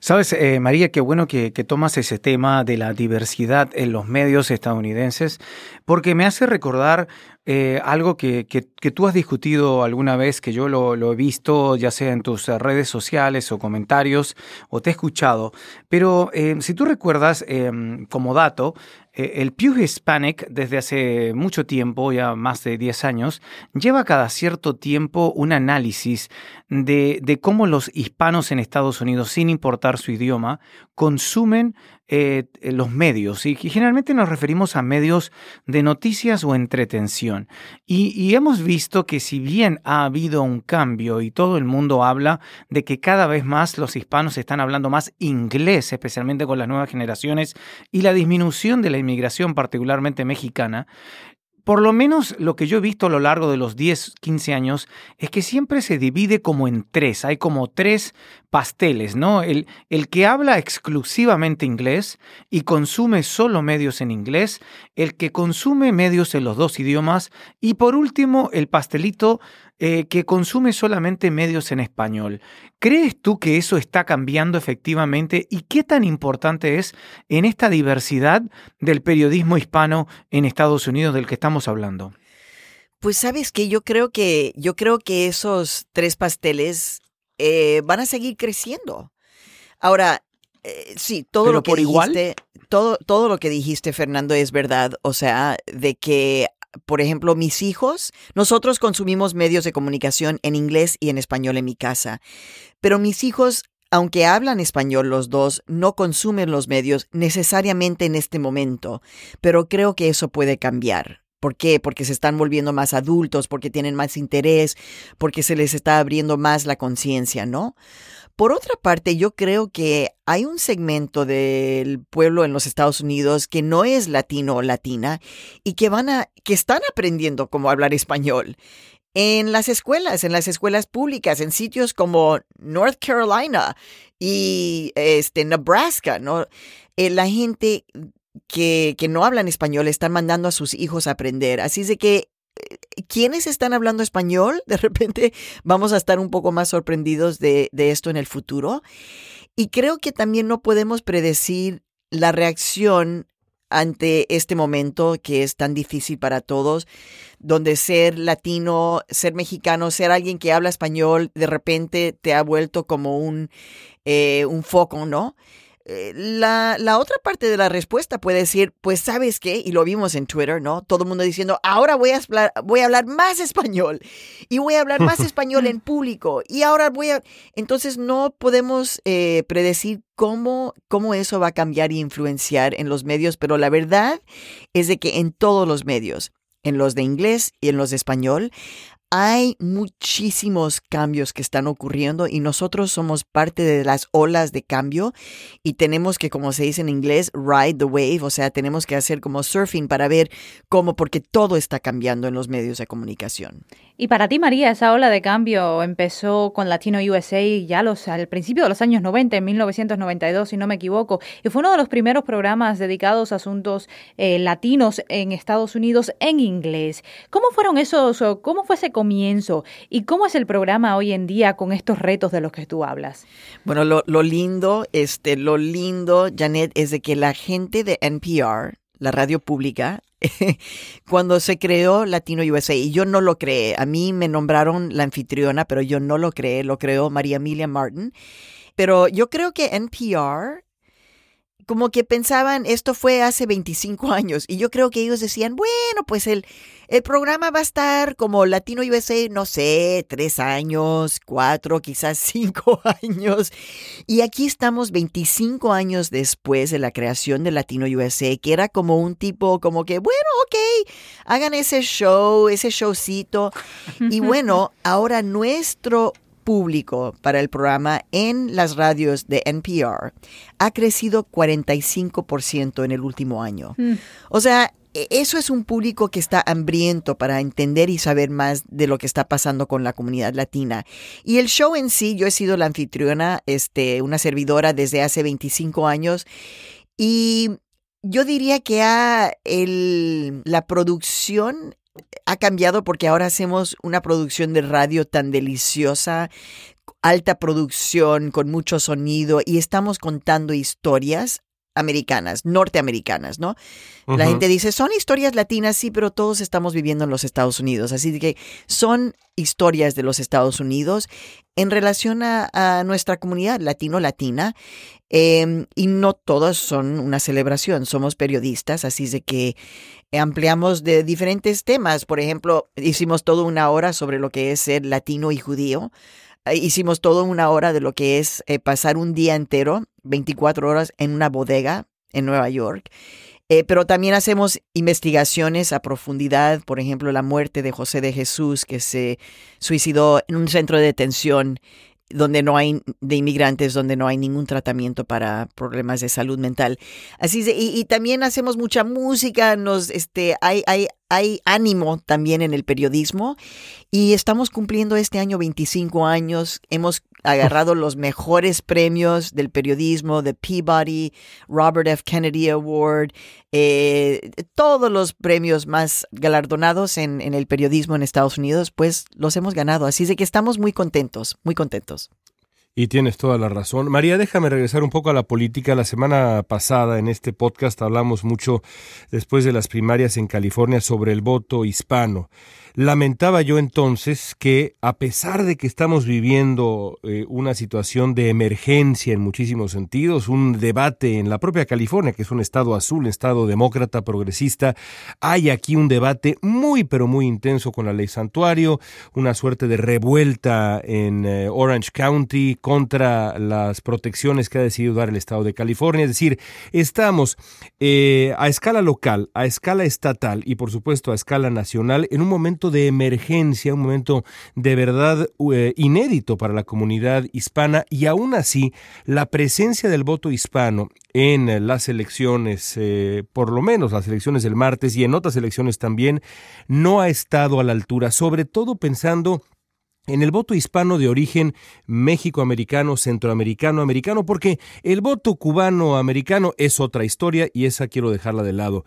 Sabes, eh, María, qué bueno que, tomas ese tema de la diversidad en los medios estadounidenses, porque me hace recordar eh, algo que, que- tú has discutido alguna vez, que yo lo, lo he visto, ya sea en tus redes sociales o comentarios, o te he escuchado. Pero eh, si tú recuerdas, eh, como dato, el Pew Hispanic desde hace mucho tiempo, ya más de 10 años, lleva cada cierto tiempo un análisis de, de cómo los hispanos en Estados Unidos, sin importar su idioma, consumen eh, los medios, y generalmente nos referimos a medios de noticias o entretención. Y, hemos visto que si bien ha habido un cambio y todo el mundo habla de que cada vez más los hispanos están hablando más inglés, especialmente con las nuevas generaciones, y la disminución de la inmigración, particularmente mexicana, por lo menos lo que yo he visto a lo largo de los 10, 15 años es que siempre se divide como en tres, hay como tres pasteles, ¿no? El, el que habla exclusivamente inglés y consume solo medios en inglés, el que consume medios en los dos idiomas y por último el pastelito eh, que consume solamente medios en español. ¿Crees tú que eso está cambiando efectivamente y qué tan importante es en esta diversidad del periodismo hispano en Estados Unidos del que estamos hablando? Pues sabes que yo creo que yo creo que esos tres pasteles eh, van a seguir creciendo. Ahora, eh, sí, todo lo que dijiste, todo, todo lo que dijiste, Fernando, es verdad. O sea, de que por ejemplo, mis hijos, nosotros consumimos medios de comunicación en inglés y en español en mi casa, pero mis hijos, aunque hablan español los dos, no consumen los medios necesariamente en este momento, pero creo que eso puede cambiar. ¿Por qué? Porque se están volviendo más adultos, porque tienen más interés, porque se les está abriendo más la conciencia, ¿no? Por otra parte, yo creo que hay un segmento del pueblo en los Estados Unidos que no es latino o latina y que van a, que están aprendiendo cómo hablar español. En las escuelas, en las escuelas públicas, en sitios como North Carolina y este, Nebraska, ¿no? Eh, la gente que, que no hablan español están mandando a sus hijos a aprender. Así de que ¿quiénes están hablando español? De repente vamos a estar un poco más sorprendidos de, esto en el futuro. Y creo que también no podemos predecir la reacción ante este momento que es tan difícil para todos, donde ser latino, ser mexicano, ser alguien que habla español, de repente te ha vuelto como un, eh, un foco, ¿no? Eh, la, la, otra parte de la respuesta puede decir, pues sabes qué, y lo vimos en Twitter, ¿no? Todo el mundo diciendo, ahora voy a, hablar, voy a hablar más español y voy a hablar más español en público y ahora voy a... Entonces no podemos eh, predecir cómo, cómo eso va a cambiar e influenciar en los medios, pero la verdad es de que en todos los medios, en los de inglés y en los de español, hay muchísimos cambios que están ocurriendo y nosotros somos parte de las olas de cambio y tenemos que, como se dice en inglés, ride the wave, o sea, tenemos que hacer como surfing para ver cómo, porque todo está cambiando en los medios de comunicación. Y para ti, María, esa ola de cambio empezó con Latino USA ya los, al principio de los años 90, en 1992, si no me equivoco, y fue uno de los primeros programas dedicados a asuntos eh, latinos en Estados Unidos en inglés. ¿Cómo fueron esos, cómo fue ese comienzo y cómo es el programa hoy en día con estos retos de los que tú hablas? Bueno, lo, lo lindo, este, lo lindo, Janet, es de que la gente de NPR, la radio pública, cuando se creó Latino USA, y yo no lo creé, a mí me nombraron la anfitriona, pero yo no lo creé, lo creó María Emilia Martin. Pero yo creo que NPR como que pensaban, esto fue hace 25 años, y yo creo que ellos decían, bueno, pues el, el programa va a estar como Latino USA, no sé, tres años, cuatro, quizás cinco años. Y aquí estamos 25 años después de la creación de Latino USA, que era como un tipo, como que, bueno, ok, hagan ese show, ese showcito. Y bueno, ahora nuestro público para el programa en las radios de NPR ha crecido 45% en el último año. Mm. O sea, e, eso es un público que está hambriento para entender y saber más de lo que está pasando con la comunidad latina. Y el show en sí, yo he sido la anfitriona, este, una servidora desde hace 25 años y yo diría que ha el, la producción ha cambiado porque ahora hacemos una producción de radio tan deliciosa, alta producción, con mucho sonido y estamos contando historias americanas, norteamericanas, ¿no? La gente dice, son historias latinas, sí, pero todos estamos viviendo en los Estados Unidos, así que son historias de los Estados Unidos en relación a, nuestra comunidad latino-latina em, y no todas son una celebración, somos periodistas, así de que ampliamos de diferentes temas, por ejemplo, hicimos toda una hora sobre lo que es ser latino y judío, eh, hicimos toda una hora de lo que es eh, pasar un día entero, 24 horas en una bodega en Nueva York. Eh, pero también hacemos investigaciones a profundidad, por ejemplo, la muerte de José de Jesús, que se suicidó en un centro de detención donde no hay de inmigrantes, donde no hay ningún tratamiento para problemas de salud mental. Así y, también hacemos mucha música, nos, este, hay, hay, hay ánimo también en el periodismo y estamos cumpliendo este año 25 años. Hemos agarrado los mejores premios del periodismo, de Peabody, Robert F. Kennedy Award, eh, todos los premios más galardonados en, en el periodismo en Estados Unidos, pues los hemos ganado. Así de que estamos muy contentos, muy contentos. Y tienes toda la razón. María, déjame regresar un poco a la política. La semana pasada en este podcast hablamos mucho después de las primarias en California sobre el voto hispano. Lamentaba yo entonces que, a pesar de que estamos viviendo eh, una situación de emergencia en muchísimos sentidos, un debate en la propia California, que es un estado azul, estado demócrata, progresista, hay aquí un debate muy, pero muy intenso con la ley santuario, una suerte de revuelta en eh, Orange County contra las protecciones que ha decidido dar el estado de California. Es decir, estamos eh, a escala local, a escala estatal y, por supuesto, a escala nacional en un momento de emergencia, un momento de verdad eh, inédito para la comunidad hispana y aún así la presencia del voto hispano en las elecciones, eh, por lo menos las elecciones del martes y en otras elecciones también, no ha estado a la altura, sobre todo pensando en el voto hispano de origen México-americano, centroamericano, americano, porque el voto cubano-americano es otra historia y esa quiero dejarla de lado.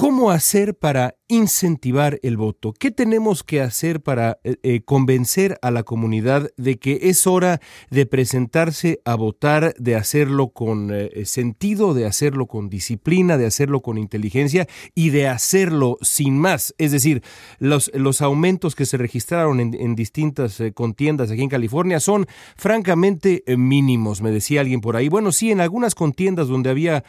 ¿Cómo hacer para incentivar el voto? ¿Qué tenemos que hacer para eh, eh, convencer a la comunidad de que es hora de presentarse a votar, de hacerlo con eh, sentido, de hacerlo con disciplina, de hacerlo con inteligencia y de hacerlo sin más? Es decir, los, los aumentos que se registraron en, distintas contiendas aquí en California son francamente mínimos, me decía alguien por ahí. Bueno, sí, en algunas contiendas donde había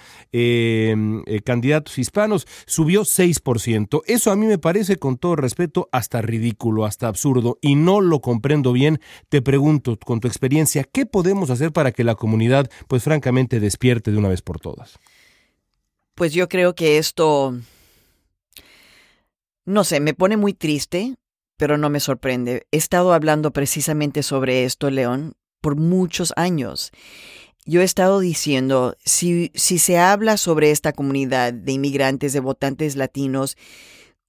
candidatos hispanos subió 6%. Eso a mí me parece, con todo respeto, hasta ridículo, hasta absurdo, y no lo comprendo bien. Te pregunto, con tu experiencia, ¿qué podemos hacer para que la comunidad, pues francamente, despierte de una vez por todas? Pues yo creo que esto, no sé, me pone muy triste, pero no me sorprende. He estado hablando precisamente sobre esto, León, por muchos años yo he estado diciendo, si, si se habla sobre esta comunidad de inmigrantes, de votantes latinos,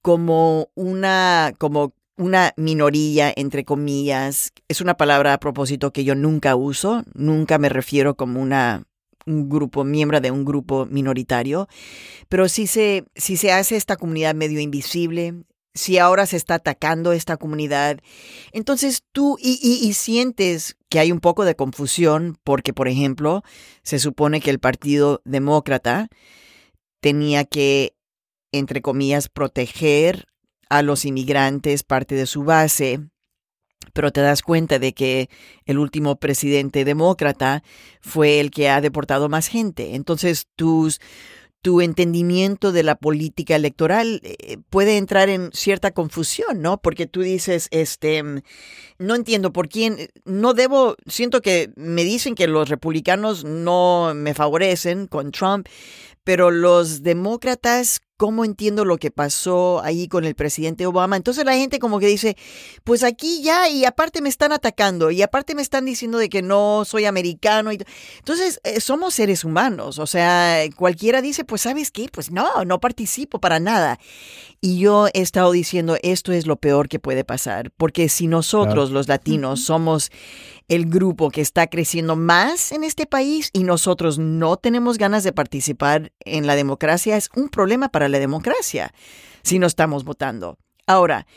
como una, como una minoría, entre comillas, es una palabra a propósito que yo nunca uso, nunca me refiero como una un grupo, miembro de un grupo minoritario, pero si se, si se hace esta comunidad medio invisible, si ahora se está atacando esta comunidad, entonces tú y, y, sientes que hay un poco de confusión porque, por ejemplo, se supone que el Partido Demócrata tenía que entre comillas, proteger a los inmigrantes, parte de su base, pero te das cuenta de que el último presidente demócrata fue el que ha deportado más gente. Entonces, tus, tu entendimiento de la política electoral eh, puede entrar en cierta confusión, ¿no? Porque tú dices, este, no entiendo por quién, no debo, siento que me dicen que los republicanos no me favorecen con Trump, pero los demócratas cómo entiendo lo que pasó ahí con el presidente Obama. Entonces la gente como que dice, pues aquí ya y aparte me están atacando y aparte me están diciendo de que no soy americano. Entonces eh, somos seres humanos, o sea, cualquiera dice, pues sabes qué, pues no, no participo para nada. Y yo he estado diciendo, esto es lo peor que puede pasar, porque si nosotros los latinos somos el grupo que está creciendo más en este país y nosotros no tenemos ganas de participar en la democracia, es un problema para la democracia si no estamos votando. Ahora,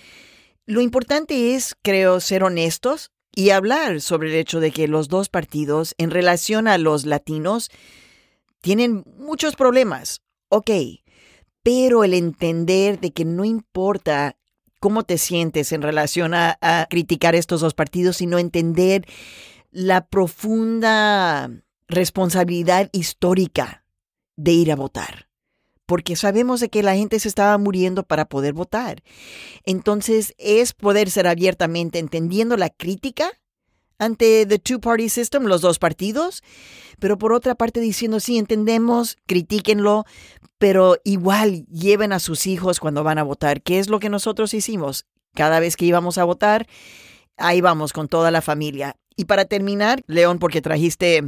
lo importante es, creo, ser honestos y hablar sobre el hecho de que los dos partidos en relación a los latinos tienen muchos problemas. Ok, pero el entender de que no importa cómo te sientes en relación a, criticar estos dos partidos, sino entender la profunda responsabilidad histórica de ir a votar. Porque sabemos de que la gente se estaba muriendo para poder votar. Entonces es poder ser abiertamente entendiendo la crítica ante the two-party system, los dos partidos, pero por otra parte diciendo, sí, entendemos, critíquenlo, pero igual lleven a sus hijos cuando van a votar, ¿Qué es lo que nosotros hicimos. Cada vez que íbamos a votar, ahí vamos con toda la familia. Y para terminar, León, porque trajiste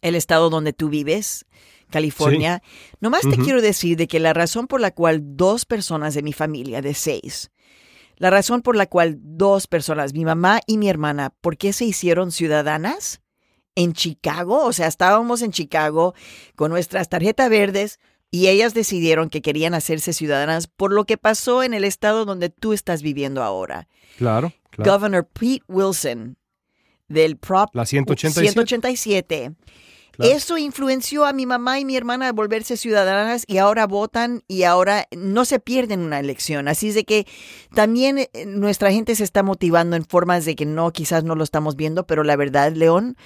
el estado donde tú vives, California, nomás te quiero decir de que la razón por la cual dos personas de mi familia, de seis, la razón por la cual dos personas, mi mamá y mi hermana, ¿por qué se hicieron ciudadanas? En Chicago, o sea, estábamos en Chicago con nuestras tarjetas verdes y ellas decidieron que querían hacerse ciudadanas por lo que pasó en el estado donde tú estás viviendo ahora. Claro. claro. Governor Pete Wilson del Prop la 187. 187 eso influenció a mi mamá y mi hermana a volverse ciudadanas y ahora votan y ahora no se pierden una elección. Así es de que también eh, nuestra gente se está motivando en formas de que no, quizás no lo estamos viendo, pero la verdad, León,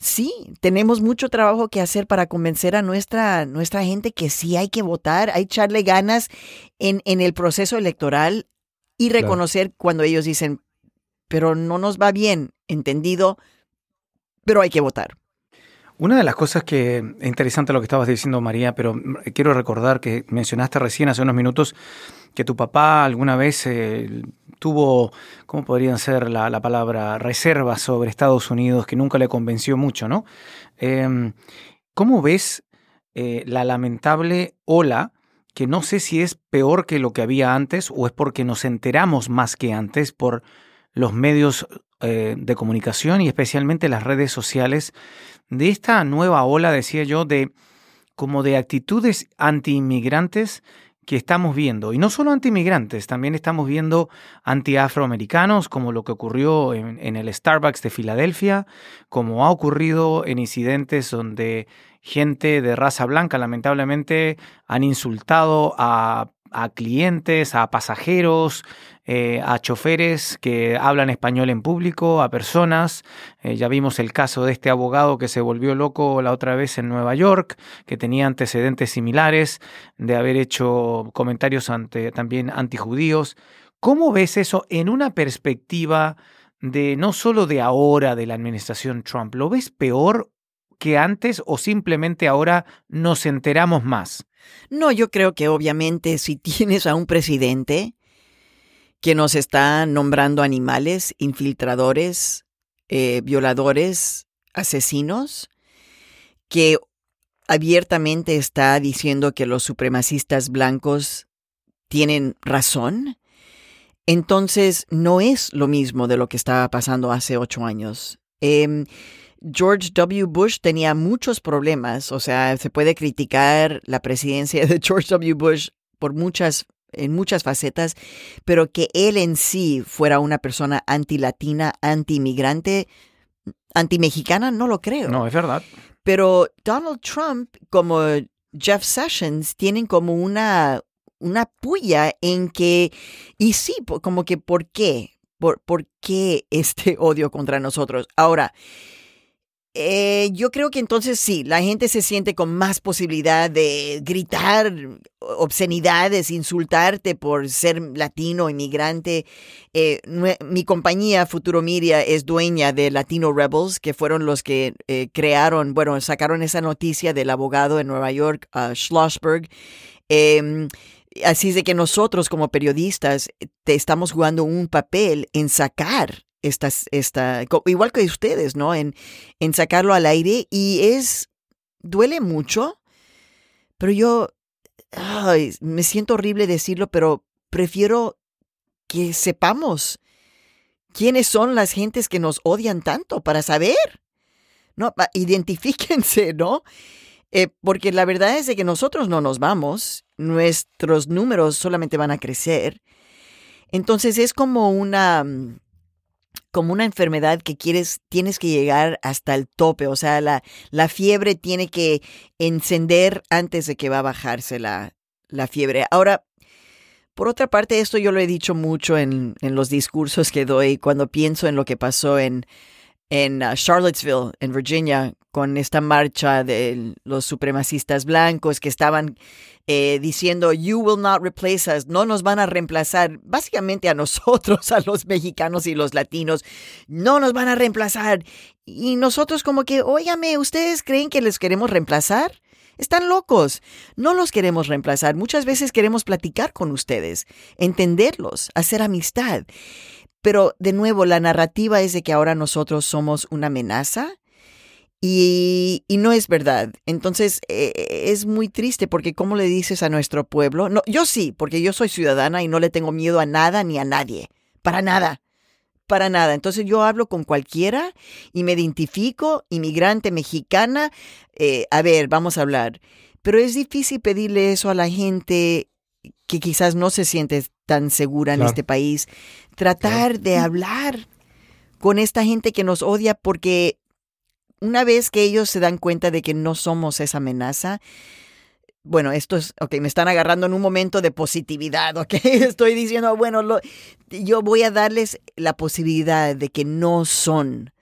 sí, tenemos mucho trabajo que hacer para convencer a nuestra, nuestra gente que sí hay que votar, hay que echarle ganas en, en el proceso electoral y reconocer cuando ellos dicen, pero no nos va bien, entendido, pero hay que votar. Una de las cosas que es interesante lo que estabas diciendo, María, pero quiero recordar que mencionaste recién hace unos minutos que tu papá alguna vez eh, tuvo, ¿cómo podrían ser la, palabra? Reservas sobre Estados Unidos, que nunca le convenció mucho, ¿no? Em, ¿Cómo ves eh, la lamentable ola? que no sé si es peor que lo que había antes o es porque nos enteramos más que antes por los medios eh, de comunicación y especialmente las redes sociales de esta nueva ola, decía yo, de como de actitudes anti-inmigrantes que estamos viendo. Y no solo anti-inmigrantes, también estamos viendo anti-afroamericanos, como lo que ocurrió en, en, el Starbucks de Filadelfia, como ha ocurrido en incidentes donde gente de raza blanca lamentablemente han insultado a a clientes, a pasajeros, eh, a choferes que hablan español en público, a personas. Eh, ya vimos el caso de este abogado que se volvió loco la otra vez en Nueva York, que tenía antecedentes similares de haber hecho comentarios ante, también antijudíos. ¿Cómo ves eso en una perspectiva de no solo de ahora de la administración Trump? ¿Lo ves peor que antes o simplemente ahora nos enteramos más? No, yo creo que obviamente si tienes a un presidente que nos está nombrando animales, infiltradores, eh, violadores, asesinos, que abiertamente está diciendo que los supremacistas blancos tienen razón, entonces no es lo mismo de lo que estaba pasando hace ocho años. Em, George W. Bush tenía muchos problemas, o sea, se puede criticar la presidencia de George W. Bush por muchas en muchas facetas, pero que él en sí fuera una persona anti-latina, anti-inmigrante, anti-mexicana, no lo creo. No, es verdad. Pero Donald Trump, como Jeff Sessions, tienen como una, una puya en que, y sí, como que, ¿por qué? ¿Por, ¿Por qué este odio contra nosotros? Ahora, eh, yo creo que entonces sí, la gente se siente con más posibilidad de gritar obscenidades, insultarte por ser latino, inmigrante. Eh, mi compañía Futuro Media es dueña de Latino Rebels, que fueron los que eh, crearon, bueno, sacaron esa noticia del abogado en Nueva York, uh, Schlossberg. Em, así de que nosotros como periodistas te estamos jugando un papel en sacar esta, esta, igual que ustedes, ¿no? En, en sacarlo al aire y es, duele mucho, pero yo, me siento horrible decirlo, pero prefiero que sepamos quiénes son las gentes que nos odian tanto para saber, ¿no? Identifíquense, ¿no? Eh, porque la verdad es de que nosotros no nos vamos, nuestros números solamente van a crecer. Entonces es como una, como una enfermedad que quieres, tienes que llegar hasta el tope, o sea, la, la fiebre tiene que encender antes de que va a bajarse la, la fiebre. Ahora, por otra parte, esto yo lo he dicho mucho en, en, los discursos que doy cuando pienso en lo que pasó en, en uh, Charlottesville, en Virginia, con esta marcha de los supremacistas blancos que estaban eh, diciendo, you will not replace us, no nos van a reemplazar, básicamente a nosotros, a los mexicanos y los latinos, no nos van a reemplazar. Y nosotros como que, óigame, ¿ustedes creen que les queremos reemplazar? Están locos. No los queremos reemplazar. Muchas veces queremos platicar con ustedes, entenderlos, hacer amistad. Pero de nuevo, la narrativa es de que ahora nosotros somos una amenaza y, no es verdad. Entonces eh, es muy triste porque ¿cómo le dices a nuestro pueblo? No, yo sí, porque yo soy ciudadana y no le tengo miedo a nada ni a nadie. Para nada. Para nada. Entonces yo hablo con cualquiera y me identifico, inmigrante mexicana. Eh, a ver, vamos a hablar. Pero es difícil pedirle eso a la gente que quizás no se siente tan segura en este país. Tratar de hablar con esta gente que nos odia porque una vez que ellos se dan cuenta de que no somos esa amenaza, bueno, esto es, ok, me están agarrando en un momento de positividad, ok, estoy diciendo, bueno, yo voy a darles la posibilidad de que no son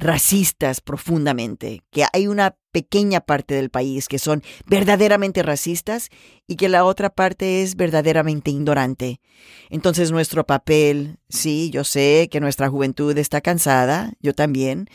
racistas profundamente, que hay una pequeña parte del país que son verdaderamente racistas y que la otra parte es verdaderamente ignorante. Entonces nuestro papel, sí, yo sé que nuestra juventud está cansada, yo también,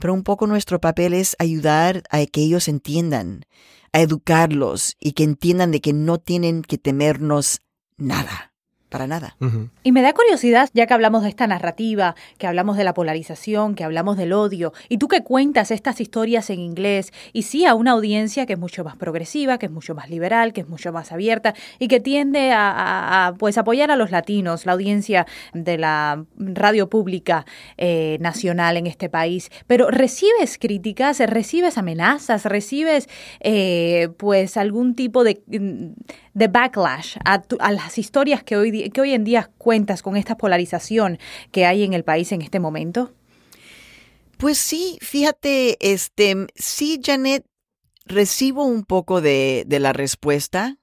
pero un poco nuestro papel es ayudar a que ellos entiendan, a educarlos y que entiendan de que no tienen que temernos nada para nada. Y me da curiosidad, ya que hablamos de esta narrativa, que hablamos de la polarización, que hablamos del odio, y tú que cuentas estas historias en inglés, y sí a una audiencia que es mucho más progresiva, que es mucho más liberal, que es mucho más abierta, y que tiende a, pues apoyar a los latinos, la audiencia de la radio pública eh, nacional en este país. Pero recibes críticas, recibes amenazas, recibes eh, pues algún tipo de, de backlash a, a las historias que hoy que hoy en día cuentas con esta polarización que hay en el país en este momento? Pues sí, fíjate, este, sí, Janet, recibo un poco de, la respuesta.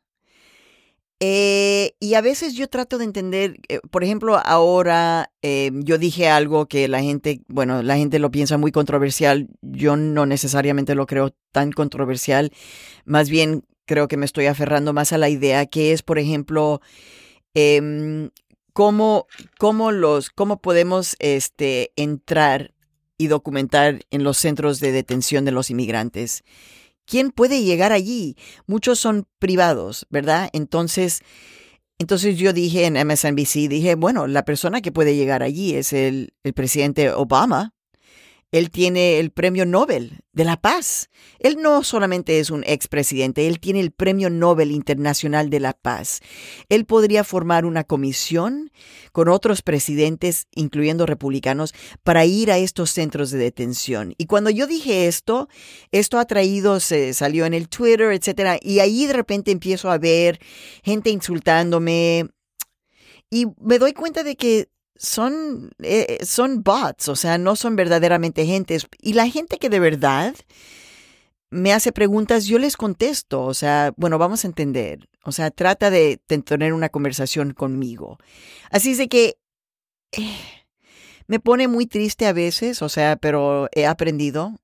Eh, y a veces yo trato de entender, eh, por ejemplo, ahora eh, yo dije algo que la gente, bueno, la gente lo piensa muy controversial, yo no necesariamente lo creo tan controversial, más bien creo que me estoy aferrando más a la idea que es, por ejemplo, eh, cómo, cómo, los, cómo podemos este, entrar y documentar en los centros de detención de los inmigrantes. ¿Quién puede llegar allí? Muchos son privados, ¿verdad? Entonces, entonces yo dije en MSNBC, dije, bueno, la persona que puede llegar allí es el, el presidente Obama, él tiene el premio Nobel de la Paz. Él no solamente es un expresidente, él tiene el premio Nobel Internacional de la Paz. Él podría formar una comisión con otros presidentes, incluyendo republicanos, para ir a estos centros de detención. Y cuando yo dije esto, esto ha traído, se salió en el Twitter, etcétera, y ahí de repente empiezo a ver gente insultándome. Y me doy cuenta de que son, eh, son bots, o sea, no son verdaderamente gentes. Y la gente que de verdad me hace preguntas, yo les contesto, o sea, bueno, vamos a entender, o sea, trata de, tener una conversación conmigo. Así es de que eh, me pone muy triste a veces, o sea, pero he aprendido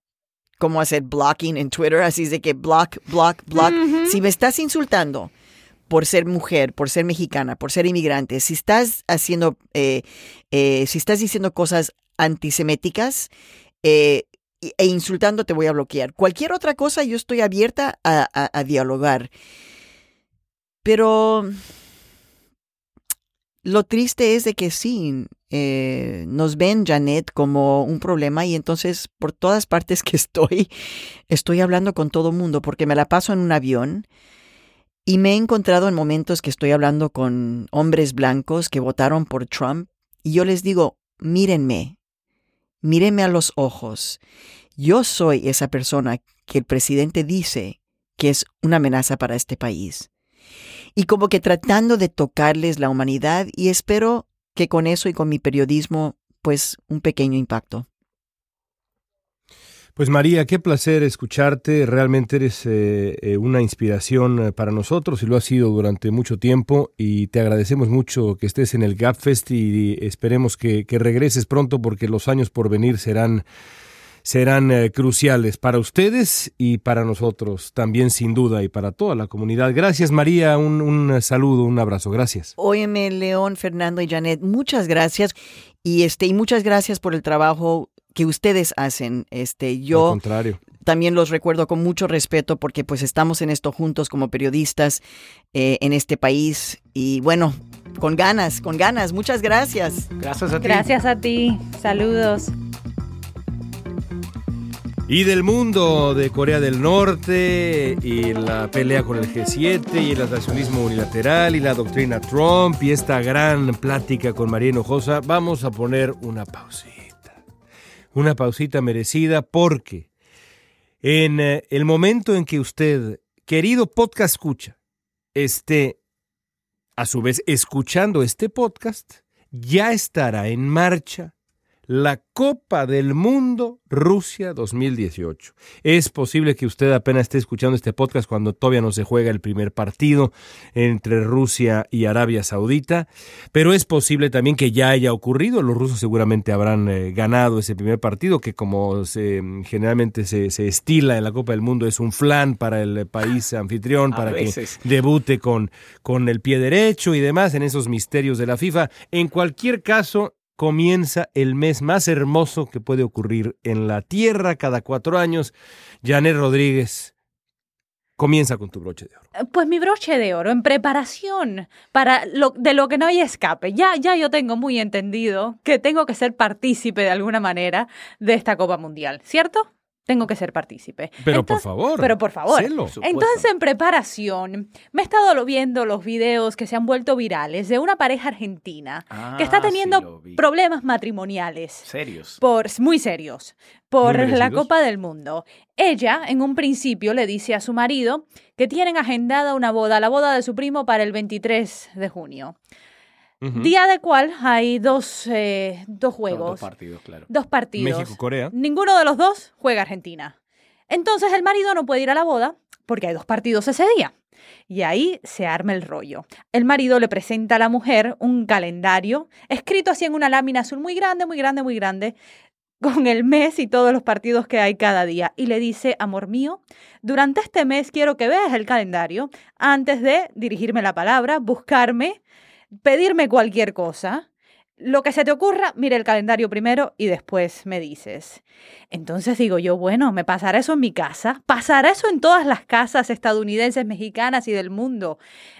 cómo hacer blocking en Twitter, así es de que block, block, block. Si me estás insultando, por ser mujer, por ser mexicana, por ser inmigrante, si estás haciendo, eh, eh, si estás diciendo cosas antiseméticas eh, e insultando, te voy a bloquear. Cualquier otra cosa, yo estoy abierta a, dialogar. Pero lo triste es de que sí, nos ven, Janet, como un problema y entonces por todas partes que estoy, estoy hablando con todo mundo porque me la paso en un avión y me he encontrado en momentos que estoy hablando con hombres blancos que votaron por Trump y yo les digo, mírenme, mírenme a los ojos. Yo soy esa persona que el presidente dice que es una amenaza para este país. Y como que tratando de tocarles la humanidad y espero que con eso y con mi periodismo, pues un pequeño impacto. Pues María, qué placer escucharte. Realmente eres eh, eh, una inspiración eh, para nosotros y lo has sido durante mucho tiempo y te agradecemos mucho que estés en el Gap Fest y esperemos que, regreses pronto porque los años por venir serán serán cruciales para ustedes y para nosotros también sin duda y para toda la comunidad. Gracias María, un, un saludo, un abrazo, gracias. Óyeme León, Fernando y Janet, muchas gracias y este y muchas gracias por el trabajo que ustedes hacen. Este, Al yo contrario. también los recuerdo con mucho respeto porque pues estamos en esto juntos como periodistas eh, en este país y bueno, con ganas, con ganas. Muchas gracias. Gracias a ti. Gracias a ti. Saludos. Y del mundo de Corea del Norte y la pelea con el G7 y el nacionalismo unilateral y la doctrina Trump y esta gran plática con María Hinojosa, vamos a poner una pausita. Una pausita merecida porque en eh, el momento en que usted, querido podcast escucha, esté a su vez escuchando este podcast, ya estará en marcha la Copa del Mundo Rusia 2018. Es posible que usted apenas esté escuchando este podcast cuando todavía no se juega el primer partido entre Rusia y Arabia Saudita, pero es posible también que ya haya ocurrido. Los rusos seguramente habrán eh, ganado ese primer partido, que como se, generalmente se, se estila en la Copa del Mundo, es un flan para el país anfitrión, para que debute con, con el pie derecho y demás en esos misterios de la FIFA. En cualquier caso, comienza el mes más hermoso que puede ocurrir en la Tierra cada cuatro años. Janet Rodríguez, comienza con tu broche de oro. Pues mi broche de oro en preparación para lo, de lo que no hay escape. Ya, ya yo tengo muy entendido que tengo que ser partícipe de alguna manera de esta Copa Mundial, ¿cierto? Tengo que ser partícipe. Pero por favor. Pero por favor. Entonces, en preparación, me he estado viendo los videos que se han vuelto virales de una pareja argentina Ah, que está sí, teniendo problemas matrimoniales Serios. por muy serios por Muy la. Copa del Mundo. Ella, en un principio, le dice a su marido que tienen agendada una boda, la boda de su primo, para el 23 de junio. Día de cual hay dos, eh, dos Dos- juegos, Dos partidos, claro. dos partidos. México-Corea. Ninguno de los dos juega Argentina. Entonces el marido no puede ir a la boda porque hay dos partidos ese día. Y ahí se arma el rollo. El marido le presenta a la mujer un calendario escrito así en una lámina azul muy grande, muy grande, muy grande, con el mes y todos los partidos que hay cada día. Y le dice, amor mío, durante este mes quiero que veas el calendario antes de dirigirme la palabra, buscarme, pedirme cualquier cosa. Lo que se te ocurra, mire el calendario primero y después me dices. Entonces digo yo, bueno, ¿me pasará eso en mi casa? ¿Pasará eso en todas las casas estadounidenses, mexicanas y del mundo,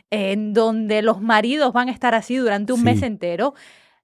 en donde los maridos van a estar así durante un Sí. mes entero?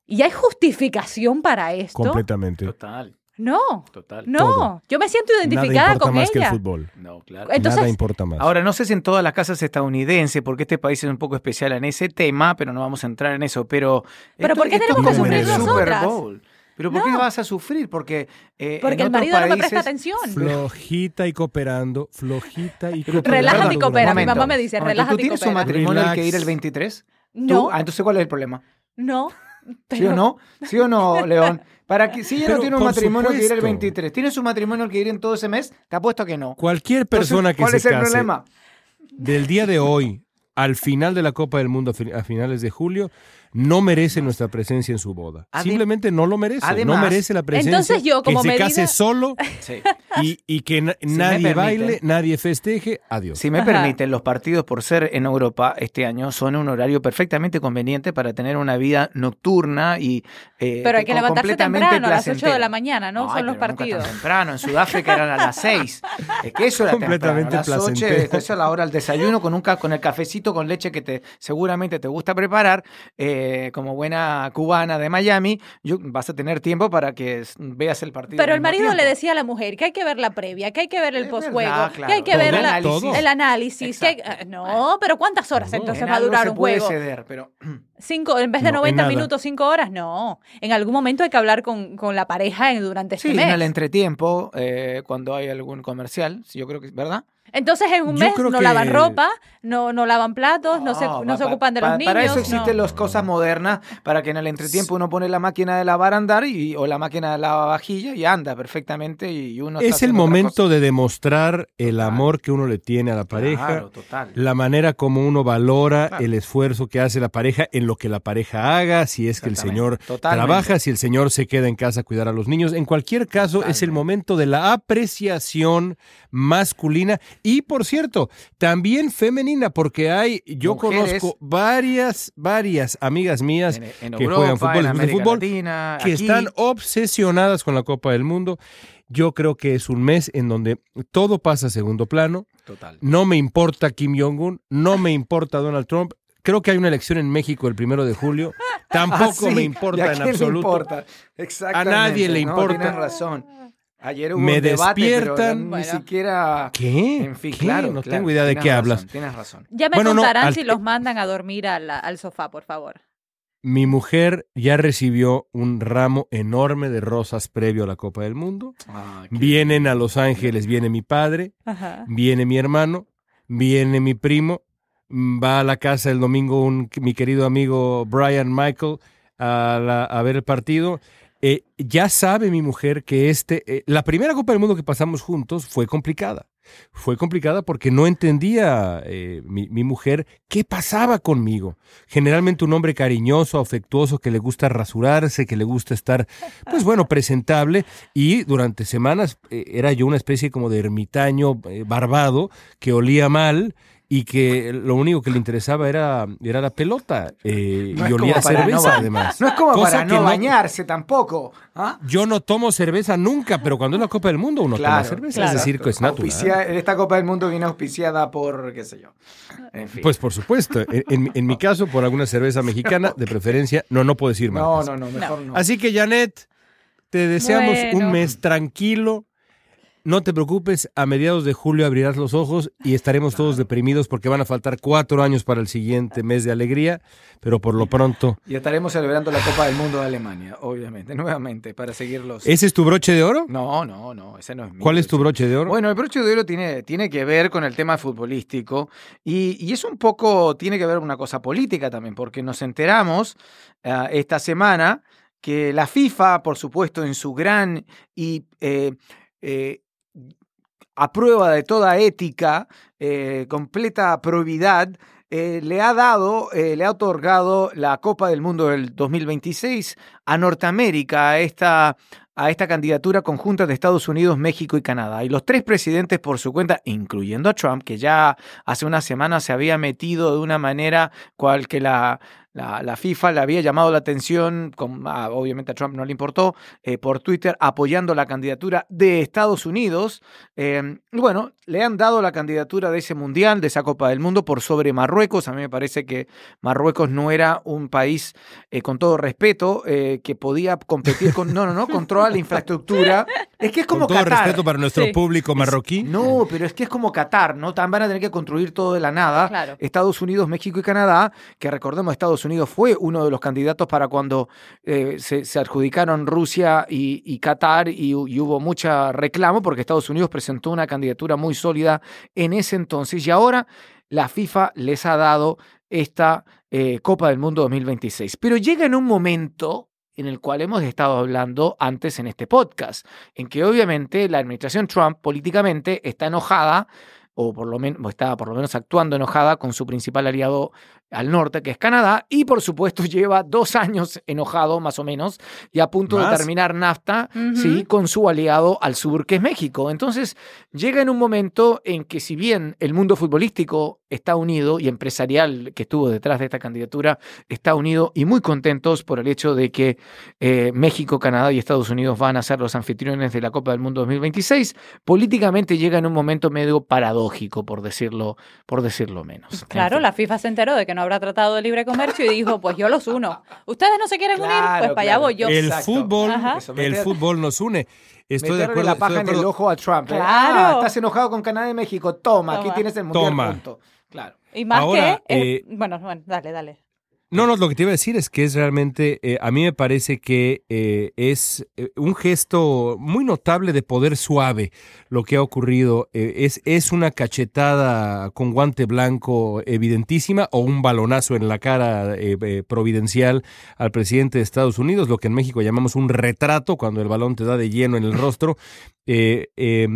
¿Y hay justificación para esto? Completamente. Total, No, total. no. Todo. Yo me siento Nada identificada importa con más que el ella. fútbol. No, claro. Entonces- Nada importa más. Ahora, no sé si en todas las casas estadounidenses, porque este país es un poco especial en ese tema, pero no vamos a entrar en eso. Pero, Pero ¿por qué esto tenemos es que como en el sufrir Super? Bowl. ¿Pero por qué No. vas a sufrir? Porque, eh, Porque en el marido no me presta atención. Flojita y cooperando, flojita y tú- cooperando. Relájate y coopera. Mi mamá me dice, momento, relájate ¿Tú y tienes un coopera. matrimonio al que ir Relax. el 23? ¿Tú? No, Ah, entonces, ¿cuál es el problema? no. ¿Sí o no? ¿Sí o no, León? Para que, si ella Pero, no tiene un matrimonio que ir el supuesto. 23, ¿tienes un matrimonio que ir en todo ese mes? Te apuesto que no. Cualquier Entonces, persona que ¿Cuál se es el case problema? del día de hoy al final de la Copa del Mundo a finales de julio no merece nuestra presencia en su boda. Adem- Simplemente no lo merece. Además- no merece la presencia. Entonces yo, como que se case solo Sí. y, y que na- nadie baile, nadie festeje. Adiós. Si me Ajá. permiten, los partidos, por ser en Europa este año, son un horario perfectamente conveniente para tener una vida nocturna y. eh, Pero hay que levantarse temprano, a las 8 de la mañana, ¿no? Son los tan partidos. temprano. En Sudáfrica eran a las 6. Es que eso era Completamente temprano. A las 8, placentero. eso a la hora del desayuno con, un ca- con el cafecito con leche que te seguramente te gusta preparar. eh, como buena cubana de Miami, yo, vas a tener tiempo para que veas el partido. Pero el marido le decía a la mujer que hay que ver la previa, que hay que ver el postjuego, verdad, que hay que claro. ver Análisis. el análisis. que hay- eh, no, pero ¿cuántas horas Todo. entonces En va a durar se un puede juego? ceder, pero Cinco, en vez de No, en 90 nada. minutos, 5 horas, no. En algún momento hay que hablar con, con la pareja en- durante este Sí, mes. en el entretiempo, eh, cuando hay algún comercial, yo creo que, ¿verdad? Entonces en un Yo mes no que- lavan ropa, no, no lavan platos, no se, No, pa- se pa- ocupan de pa- los niños. Para eso no. existen las cosas modernas, para que en el entretiempo uno pone la máquina de lavar a andar y, o la máquina de lavavajilla y anda perfectamente y uno está Es el momento de demostrar el Total. amor que uno le tiene a la pareja. Claro, total. la manera como uno valora Claro. el esfuerzo que hace la pareja en lo que la pareja haga, si es que el señor totalmente. trabaja, si el señor se queda en casa a cuidar a los niños. En cualquier caso, es el momento de la apreciación masculina y, por cierto, también femenina, porque hay, yo Mujeres. conozco varias, varias amigas mías En, en que Europa, juegan fútbol, en fútbol, Latina, que aquí. están obsesionadas con la Copa del Mundo. Yo creo que es un mes en donde todo pasa a segundo plano. Total. No me importa Kim Jong-un, no me importa Donald Trump. Creo que hay una elección en México el primero de julio. Tampoco Ah, sí, me ¿y importa a en quién le absoluto. importa? Exactamente, nadie le no, importa. tienes razón. Ayer hubo Me un debate, pero despiertan. ni siquiera... ¿Qué? En fin, ¿Qué? claro. No claro, tengo idea de qué razón, hablas. Tienes razón. Ya me Bueno, no, contarán al- si los mandan a dormir a la- al sofá, por favor. Mi mujer ya recibió un ramo enorme de rosas previo a la Copa del Mundo. Ah, Vienen a Los Ángeles, viene mi padre, Ajá. viene mi hermano, viene mi primo, mm, va a la casa el domingo un- mi querido amigo Brian Michael a, la- a ver el partido. Eh, ya sabe mi mujer que este, eh, la primera Copa del Mundo que pasamos juntos fue complicada. Fue complicada porque no entendía eh, mi, mi mujer qué pasaba conmigo. Generalmente un hombre cariñoso, afectuoso, que le gusta rasurarse, que le gusta estar, pues bueno, presentable. Y durante semanas era yo una especie como de ermitaño barbado que olía mal y que lo único que le interesaba era, era la pelota. eh, No y olía a no cerveza ba- además. No es como Cosa para que no bañarse tampoco. ¿ah? Yo no tomo cerveza nunca, pero cuando es la Copa del Mundo uno toma cerveza. claro. Es decir, que es natural. Auspicia- esta Copa del Mundo viene auspiciada por, qué sé yo. En fin. Pues por supuesto. En, en- en mi caso, por alguna cerveza mexicana, de preferencia. No, no puedo decir no, marcas. no, no, mejor no. Así que, Janet, te deseamos Bueno. un mes tranquilo. No te preocupes, a mediados de julio abrirás los ojos y estaremos todos deprimidos porque van a faltar cuatro años para el siguiente mes de alegría, pero por lo pronto, Y estaremos celebrando la Copa del Mundo de Alemania, obviamente, nuevamente, para seguirlos. ¿ese es tu broche de oro? No, no, no, ese no es mío. ¿Cuál es tu broche de oro? Bueno, el broche de oro tiene, tiene que ver con el tema futbolístico y, y es un poco, tiene que ver con una cosa política también, porque nos enteramos ah, esta semana que la FIFA, por supuesto, en su gran y eh, eh, a prueba de toda ética, eh, completa probidad, eh, le ha dado, eh, le ha otorgado la Copa del Mundo del 2026 a Norteamérica, a esta, a esta candidatura conjunta de Estados Unidos, México y Canadá. Y los tres presidentes por su cuenta, incluyendo a Trump, que ya hace unas semanas se había metido de una manera cual que la, la, la FIFA le había llamado la atención, con, ah, obviamente a Trump no le importó, eh, por Twitter apoyando la candidatura de Estados Unidos. Eh, y bueno, le han dado la candidatura de ese mundial, de esa Copa del Mundo, por sobre Marruecos. A mí me parece que Marruecos no era un país, eh, con todo respeto, eh, que podía competir con. No, no, no, con toda la infraestructura. Es que es como Con todo Qatar. respeto para nuestro Sí. público marroquí. No, pero es que es como Qatar, ¿no? Tan van a tener que construir todo de la nada. Claro. Estados Unidos, México y Canadá, que recordemos, Estados Unidos fue uno de los candidatos para cuando eh, se, adjudicaron Rusia y, Qatar y, hu- y hubo mucha reclamo porque Estados Unidos presentó una candidatura muy sólida en ese entonces y ahora la FIFA les ha dado esta eh, Copa del Mundo 2026. Pero llega en un momento en el cual hemos estado hablando antes en este podcast, en que obviamente la administración Trump políticamente está enojada o por lo menos está por lo menos actuando enojada con su principal aliado al norte, que es Canadá, y por supuesto lleva dos años enojado más o menos y a punto de terminar NAFTA, sí, con su aliado al sur, que es México. Entonces llega en un momento en que si bien el mundo futbolístico está unido y empresarial que estuvo detrás de esta candidatura está unido y muy contentos por el hecho de que eh, México, Canadá y Estados Unidos van a ser los anfitriones de la Copa del Mundo 2026, políticamente llega en un momento medio paradójico, por decirlo, por decirlo menos. Claro, En fin. la FIFA se enteró de que no habrá tratado de libre comercio y dijo, pues yo los uno. ¿Ustedes no se quieren unir? Claro, Pues para allá voy yo. El Exacto. fútbol, el fútbol nos une. Estoy de acuerdo. la paja de en el ojo a Trump. ¿eh? Claro. Ah, estás enojado con Canadá y México. Toma, aquí tienes el mundial. Toma. punto. Claro. Y más Ahora, que... eh, eh, bueno, bueno, dale, dale. No, no, lo que te iba a decir es que es realmente, eh, a mí me parece que eh, es eh, un gesto muy notable de poder suave lo que ha ocurrido. Es, es una cachetada con guante blanco evidentísima o un balonazo en la cara providencial al presidente de Estados Unidos, lo que en México llamamos un retrato, cuando el balón te da de lleno en el rostro.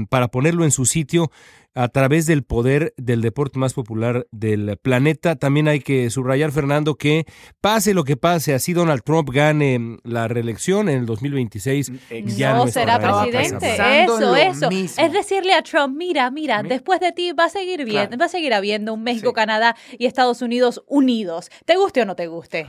para ponerlo en su sitio a través del poder del deporte más popular del planeta. También hay que subrayar, Fernando, que pase lo que pase, así Donald Trump gane la reelección en el 2026, ya no, no será presidente. Eso, eso. mismo. Es decirle a Trump, mira, mira, Mi- después de ti va a seguir bien, Claro. va a seguir habiendo un México, Sí. Canadá y Estados Unidos unidos. ¿Te guste o no te guste?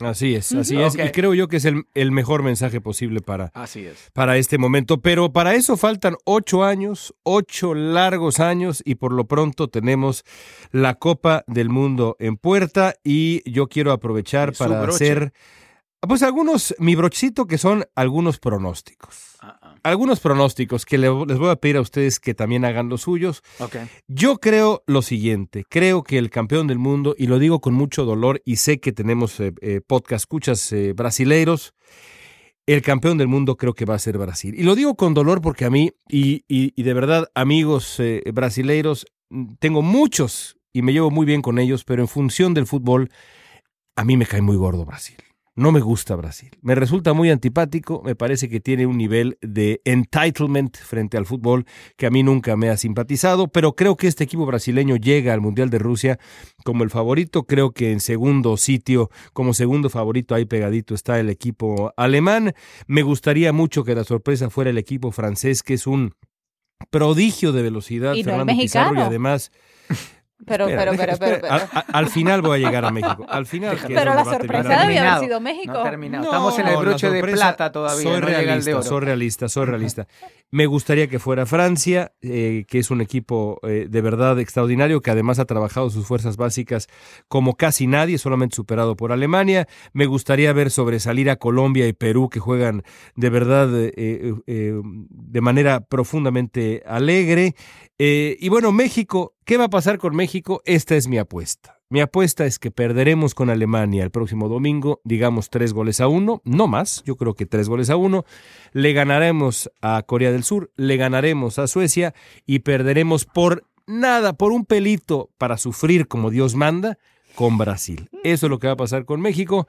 Así es, así es. Y creo yo que es el, el mejor mensaje posible para, Así es. para este momento. Pero para eso faltan ocho años, ocho largos años, y por lo pronto tenemos la Copa del Mundo en puerta. Y yo quiero aprovechar para broche. hacer, pues algunos, mi brochito, que son algunos pronósticos. Ah, ah. Algunos pronósticos que le- les voy a pedir a ustedes que también hagan los suyos. Yo creo lo siguiente, creo que el campeón del mundo, y lo digo con mucho dolor, y sé que tenemos eh, eh, podcast escuchas eh, brasileiros, el campeón del mundo creo que va a ser Brasil. Y lo digo con dolor porque a mí, y, y- y de verdad, amigos eh, brasileiros, mm, tengo muchos y me llevo muy bien con ellos, pero en función del fútbol, a mí me cae muy gordo Brasil. No me gusta Brasil. Me resulta muy antipático, me parece que tiene un nivel de entitlement frente al fútbol que a mí nunca me ha simpatizado, pero creo que este equipo brasileño llega al Mundial de Rusia como el favorito. Creo que en segundo sitio, como segundo favorito, ahí pegadito está el equipo alemán. Me gustaría mucho que la sorpresa fuera el equipo francés, que es un prodigio de velocidad, Y no Fernando Pizarro, y además... Pero, Espera, pero, deja- pero, pero, espera. pero. Al, final voy a llegar a México. Al final. que es Pero la sorpresa el debía haber sido México. No terminado. no, Estamos en el broche de plata todavía. Soy no de realista, oro. soy realista, soy realista. Me gustaría que fuera Francia, eh, que es un equipo eh, de verdad extraordinario, que además ha trabajado sus fuerzas básicas como casi nadie, solamente superado por Alemania. Me gustaría ver sobresalir a Colombia y Perú, que juegan de verdad eh, eh, de manera profundamente alegre. Eh, y bueno, México, ¿qué va a pasar con México? Esta es mi apuesta. Mi apuesta es que perderemos con Alemania el próximo domingo, digamos tres goles a uno, no más, yo creo que tres goles a uno. Le ganaremos a Corea del Sur, le ganaremos a Suecia y perderemos por nada, por un pelito para sufrir como Dios manda con Brasil. Eso es lo que va a pasar con México.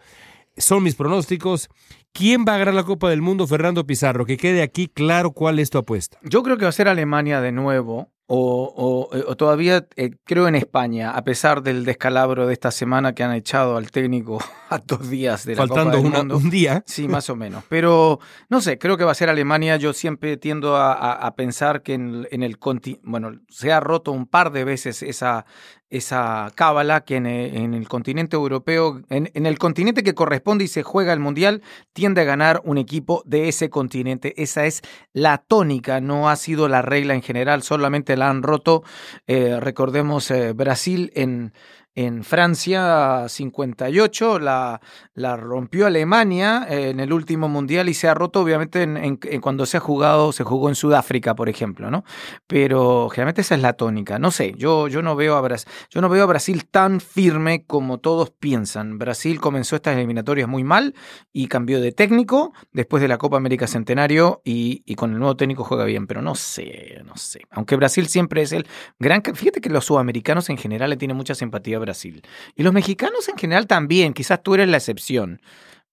Son mis pronósticos. ¿Quién va a ganar la Copa del Mundo? Fernando Pizarro. Que quede aquí claro cuál es tu apuesta. Yo creo que va a ser Alemania de nuevo. O, o- o todavía eh, creo en España, a pesar del descalabro de esta semana que han echado al técnico a dos días de la Faltando Copa del una- Mundo. un día. Sí, más o menos. Pero no sé, creo que va a ser Alemania. Yo siempre tiendo a, a- a pensar que en, en el continente, bueno, se ha roto un par de veces esa, esa cábala que en, e- en el continente europeo, en, en el continente que corresponde y se juega el mundial, tiende a ganar un equipo de ese continente. Esa es la tónica, no ha sido la regla en general, solamente la han roto. Eh, recordemos eh, Brasil en, en Francia 58, la, la rompió Alemania eh, en el último mundial y se ha roto obviamente en, cuando se ha jugado, se jugó en Sudáfrica, por ejemplo, ¿no? Pero generalmente esa es la tónica. No sé, yo, yo no veo a Brasil, yo no veo a Brasil tan firme como todos piensan. Brasil comenzó estas eliminatorias muy mal y cambió de técnico después de la Copa América Centenario y, y con el nuevo técnico juega bien, pero no sé, no sé. Aunque Brasil siempre es el gran... Fíjate que los sudamericanos en general le tienen mucha simpatía a Brasil. Y los mexicanos en general también, quizás tú eres la excepción.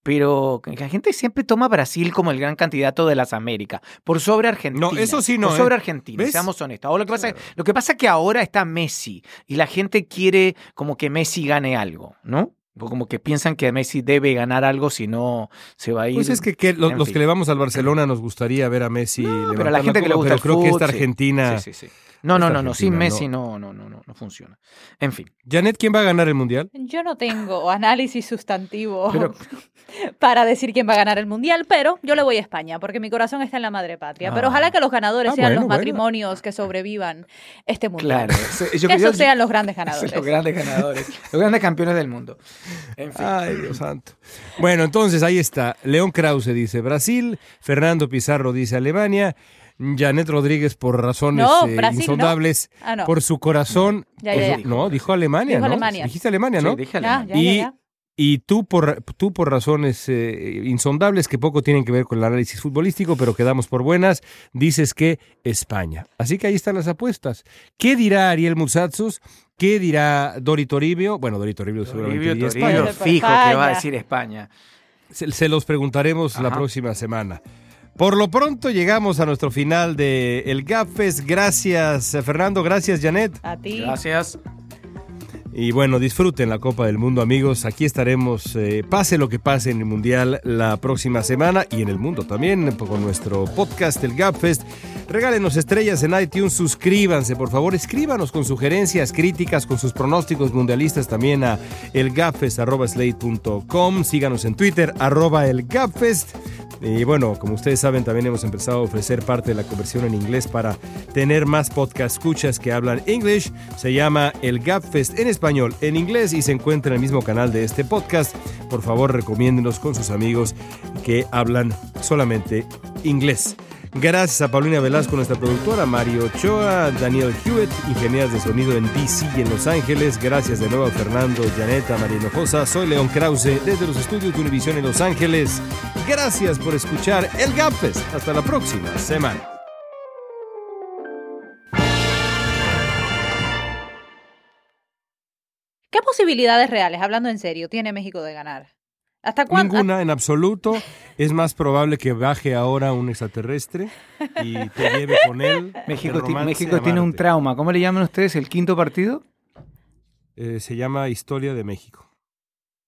Pero la gente siempre toma a Brasil como el gran candidato de las Américas, por sobre Argentina. No, eso sí no, Por ¿eh? sobre Argentina, ¿Ves? seamos honestos. Ahora, lo, que pasa, Claro. lo que pasa es que ahora está Messi y la gente quiere como que Messi gane algo, ¿no? O Como que piensan que Messi debe ganar algo, si no se va a ir. Pues es que, los que le vamos al Barcelona nos gustaría ver a Messi. No, pero a la gente que le gusta pero el creo que esta. Argentina. Sí, sí, sí. No, no, no, no. Sin Messi no, no, no, no, no funciona. En fin. Janet, ¿quién va a ganar el mundial? Yo no tengo análisis sustantivo Pero- para decir quién va a ganar el mundial, pero yo le voy a España porque mi corazón está en la madre patria. Pero Ah. ojalá que los ganadores Ah, sean bueno, los bueno. matrimonios que sobrevivan este mundial. Claro. yo- que yo- esos sean los grandes ganadores. Los grandes ganadores. Los grandes campeones del mundo. En fin. Ay, Dios santo. Bueno, entonces ahí está. León Krause dice Brasil, Fernando Pizarro dice Alemania, Janet Rodríguez por razones No, eh, Brasil, insondables, no. Ah, no. por su corazón. Ya, por ya, su- ya. No, dijo Alemania, Dijo ¿no? Alemania. Dijiste Alemania, Sí, ¿no? dije Ya, Alemania. ya, Y- ya, ya. Y tú por, tú por razones eh, insondables que poco tienen que ver con el análisis futbolístico, pero que damos por buenas, dices que España. Así que ahí están las apuestas. ¿Qué dirá Ariel Musatsos? ¿Qué dirá Dori Toribio? Bueno, Dori Toribio seguramente Toribio, diría Toribio, España. España. fijo que va a decir España. Se, se los preguntaremos la próxima semana. Por lo pronto llegamos a nuestro final de el Gapfest. Gracias, Fernando. Gracias, Janet. A ti. Gracias. Y bueno, disfruten la Copa del Mundo, amigos. Aquí estaremos, eh, pase lo que pase en el Mundial la próxima semana y en el mundo también, con nuestro podcast, el Gapfest. Regálenos estrellas en iTunes, suscríbanse, por favor, escríbanos con sugerencias, críticas, con sus pronósticos mundialistas también a elgapfest.slate.com. Síganos en Twitter, arroba elgapfest. Y bueno, como ustedes saben, también hemos empezado a ofrecer parte de la conversión en inglés para tener más podcast escuchas que hablan English. Se llama El Gapfest en español, en inglés y se encuentra en el mismo canal de este podcast. Por favor, recomiéndenos con sus amigos que hablan solamente inglés. Gracias a Paulina Velasco, nuestra productora, Mario Ochoa, Daniel Hewitt, ingenieros de sonido en DC y en Los Ángeles. Gracias de nuevo a Fernando, Janeta, María Hinojosa. Soy León Krause desde los estudios de Univisión en Los Ángeles. Gracias por escuchar El Gapfest. Hasta la próxima semana. ¿Qué posibilidades reales, hablando en serio, tiene México de ganar? ¿Hasta cuándo? Ninguna en absoluto. Es más probable que baje ahora un extraterrestre y te lleve con él. México, México a tiene un trauma. ¿Cómo le llaman ustedes el quinto partido? Eh, se llama Historia de México.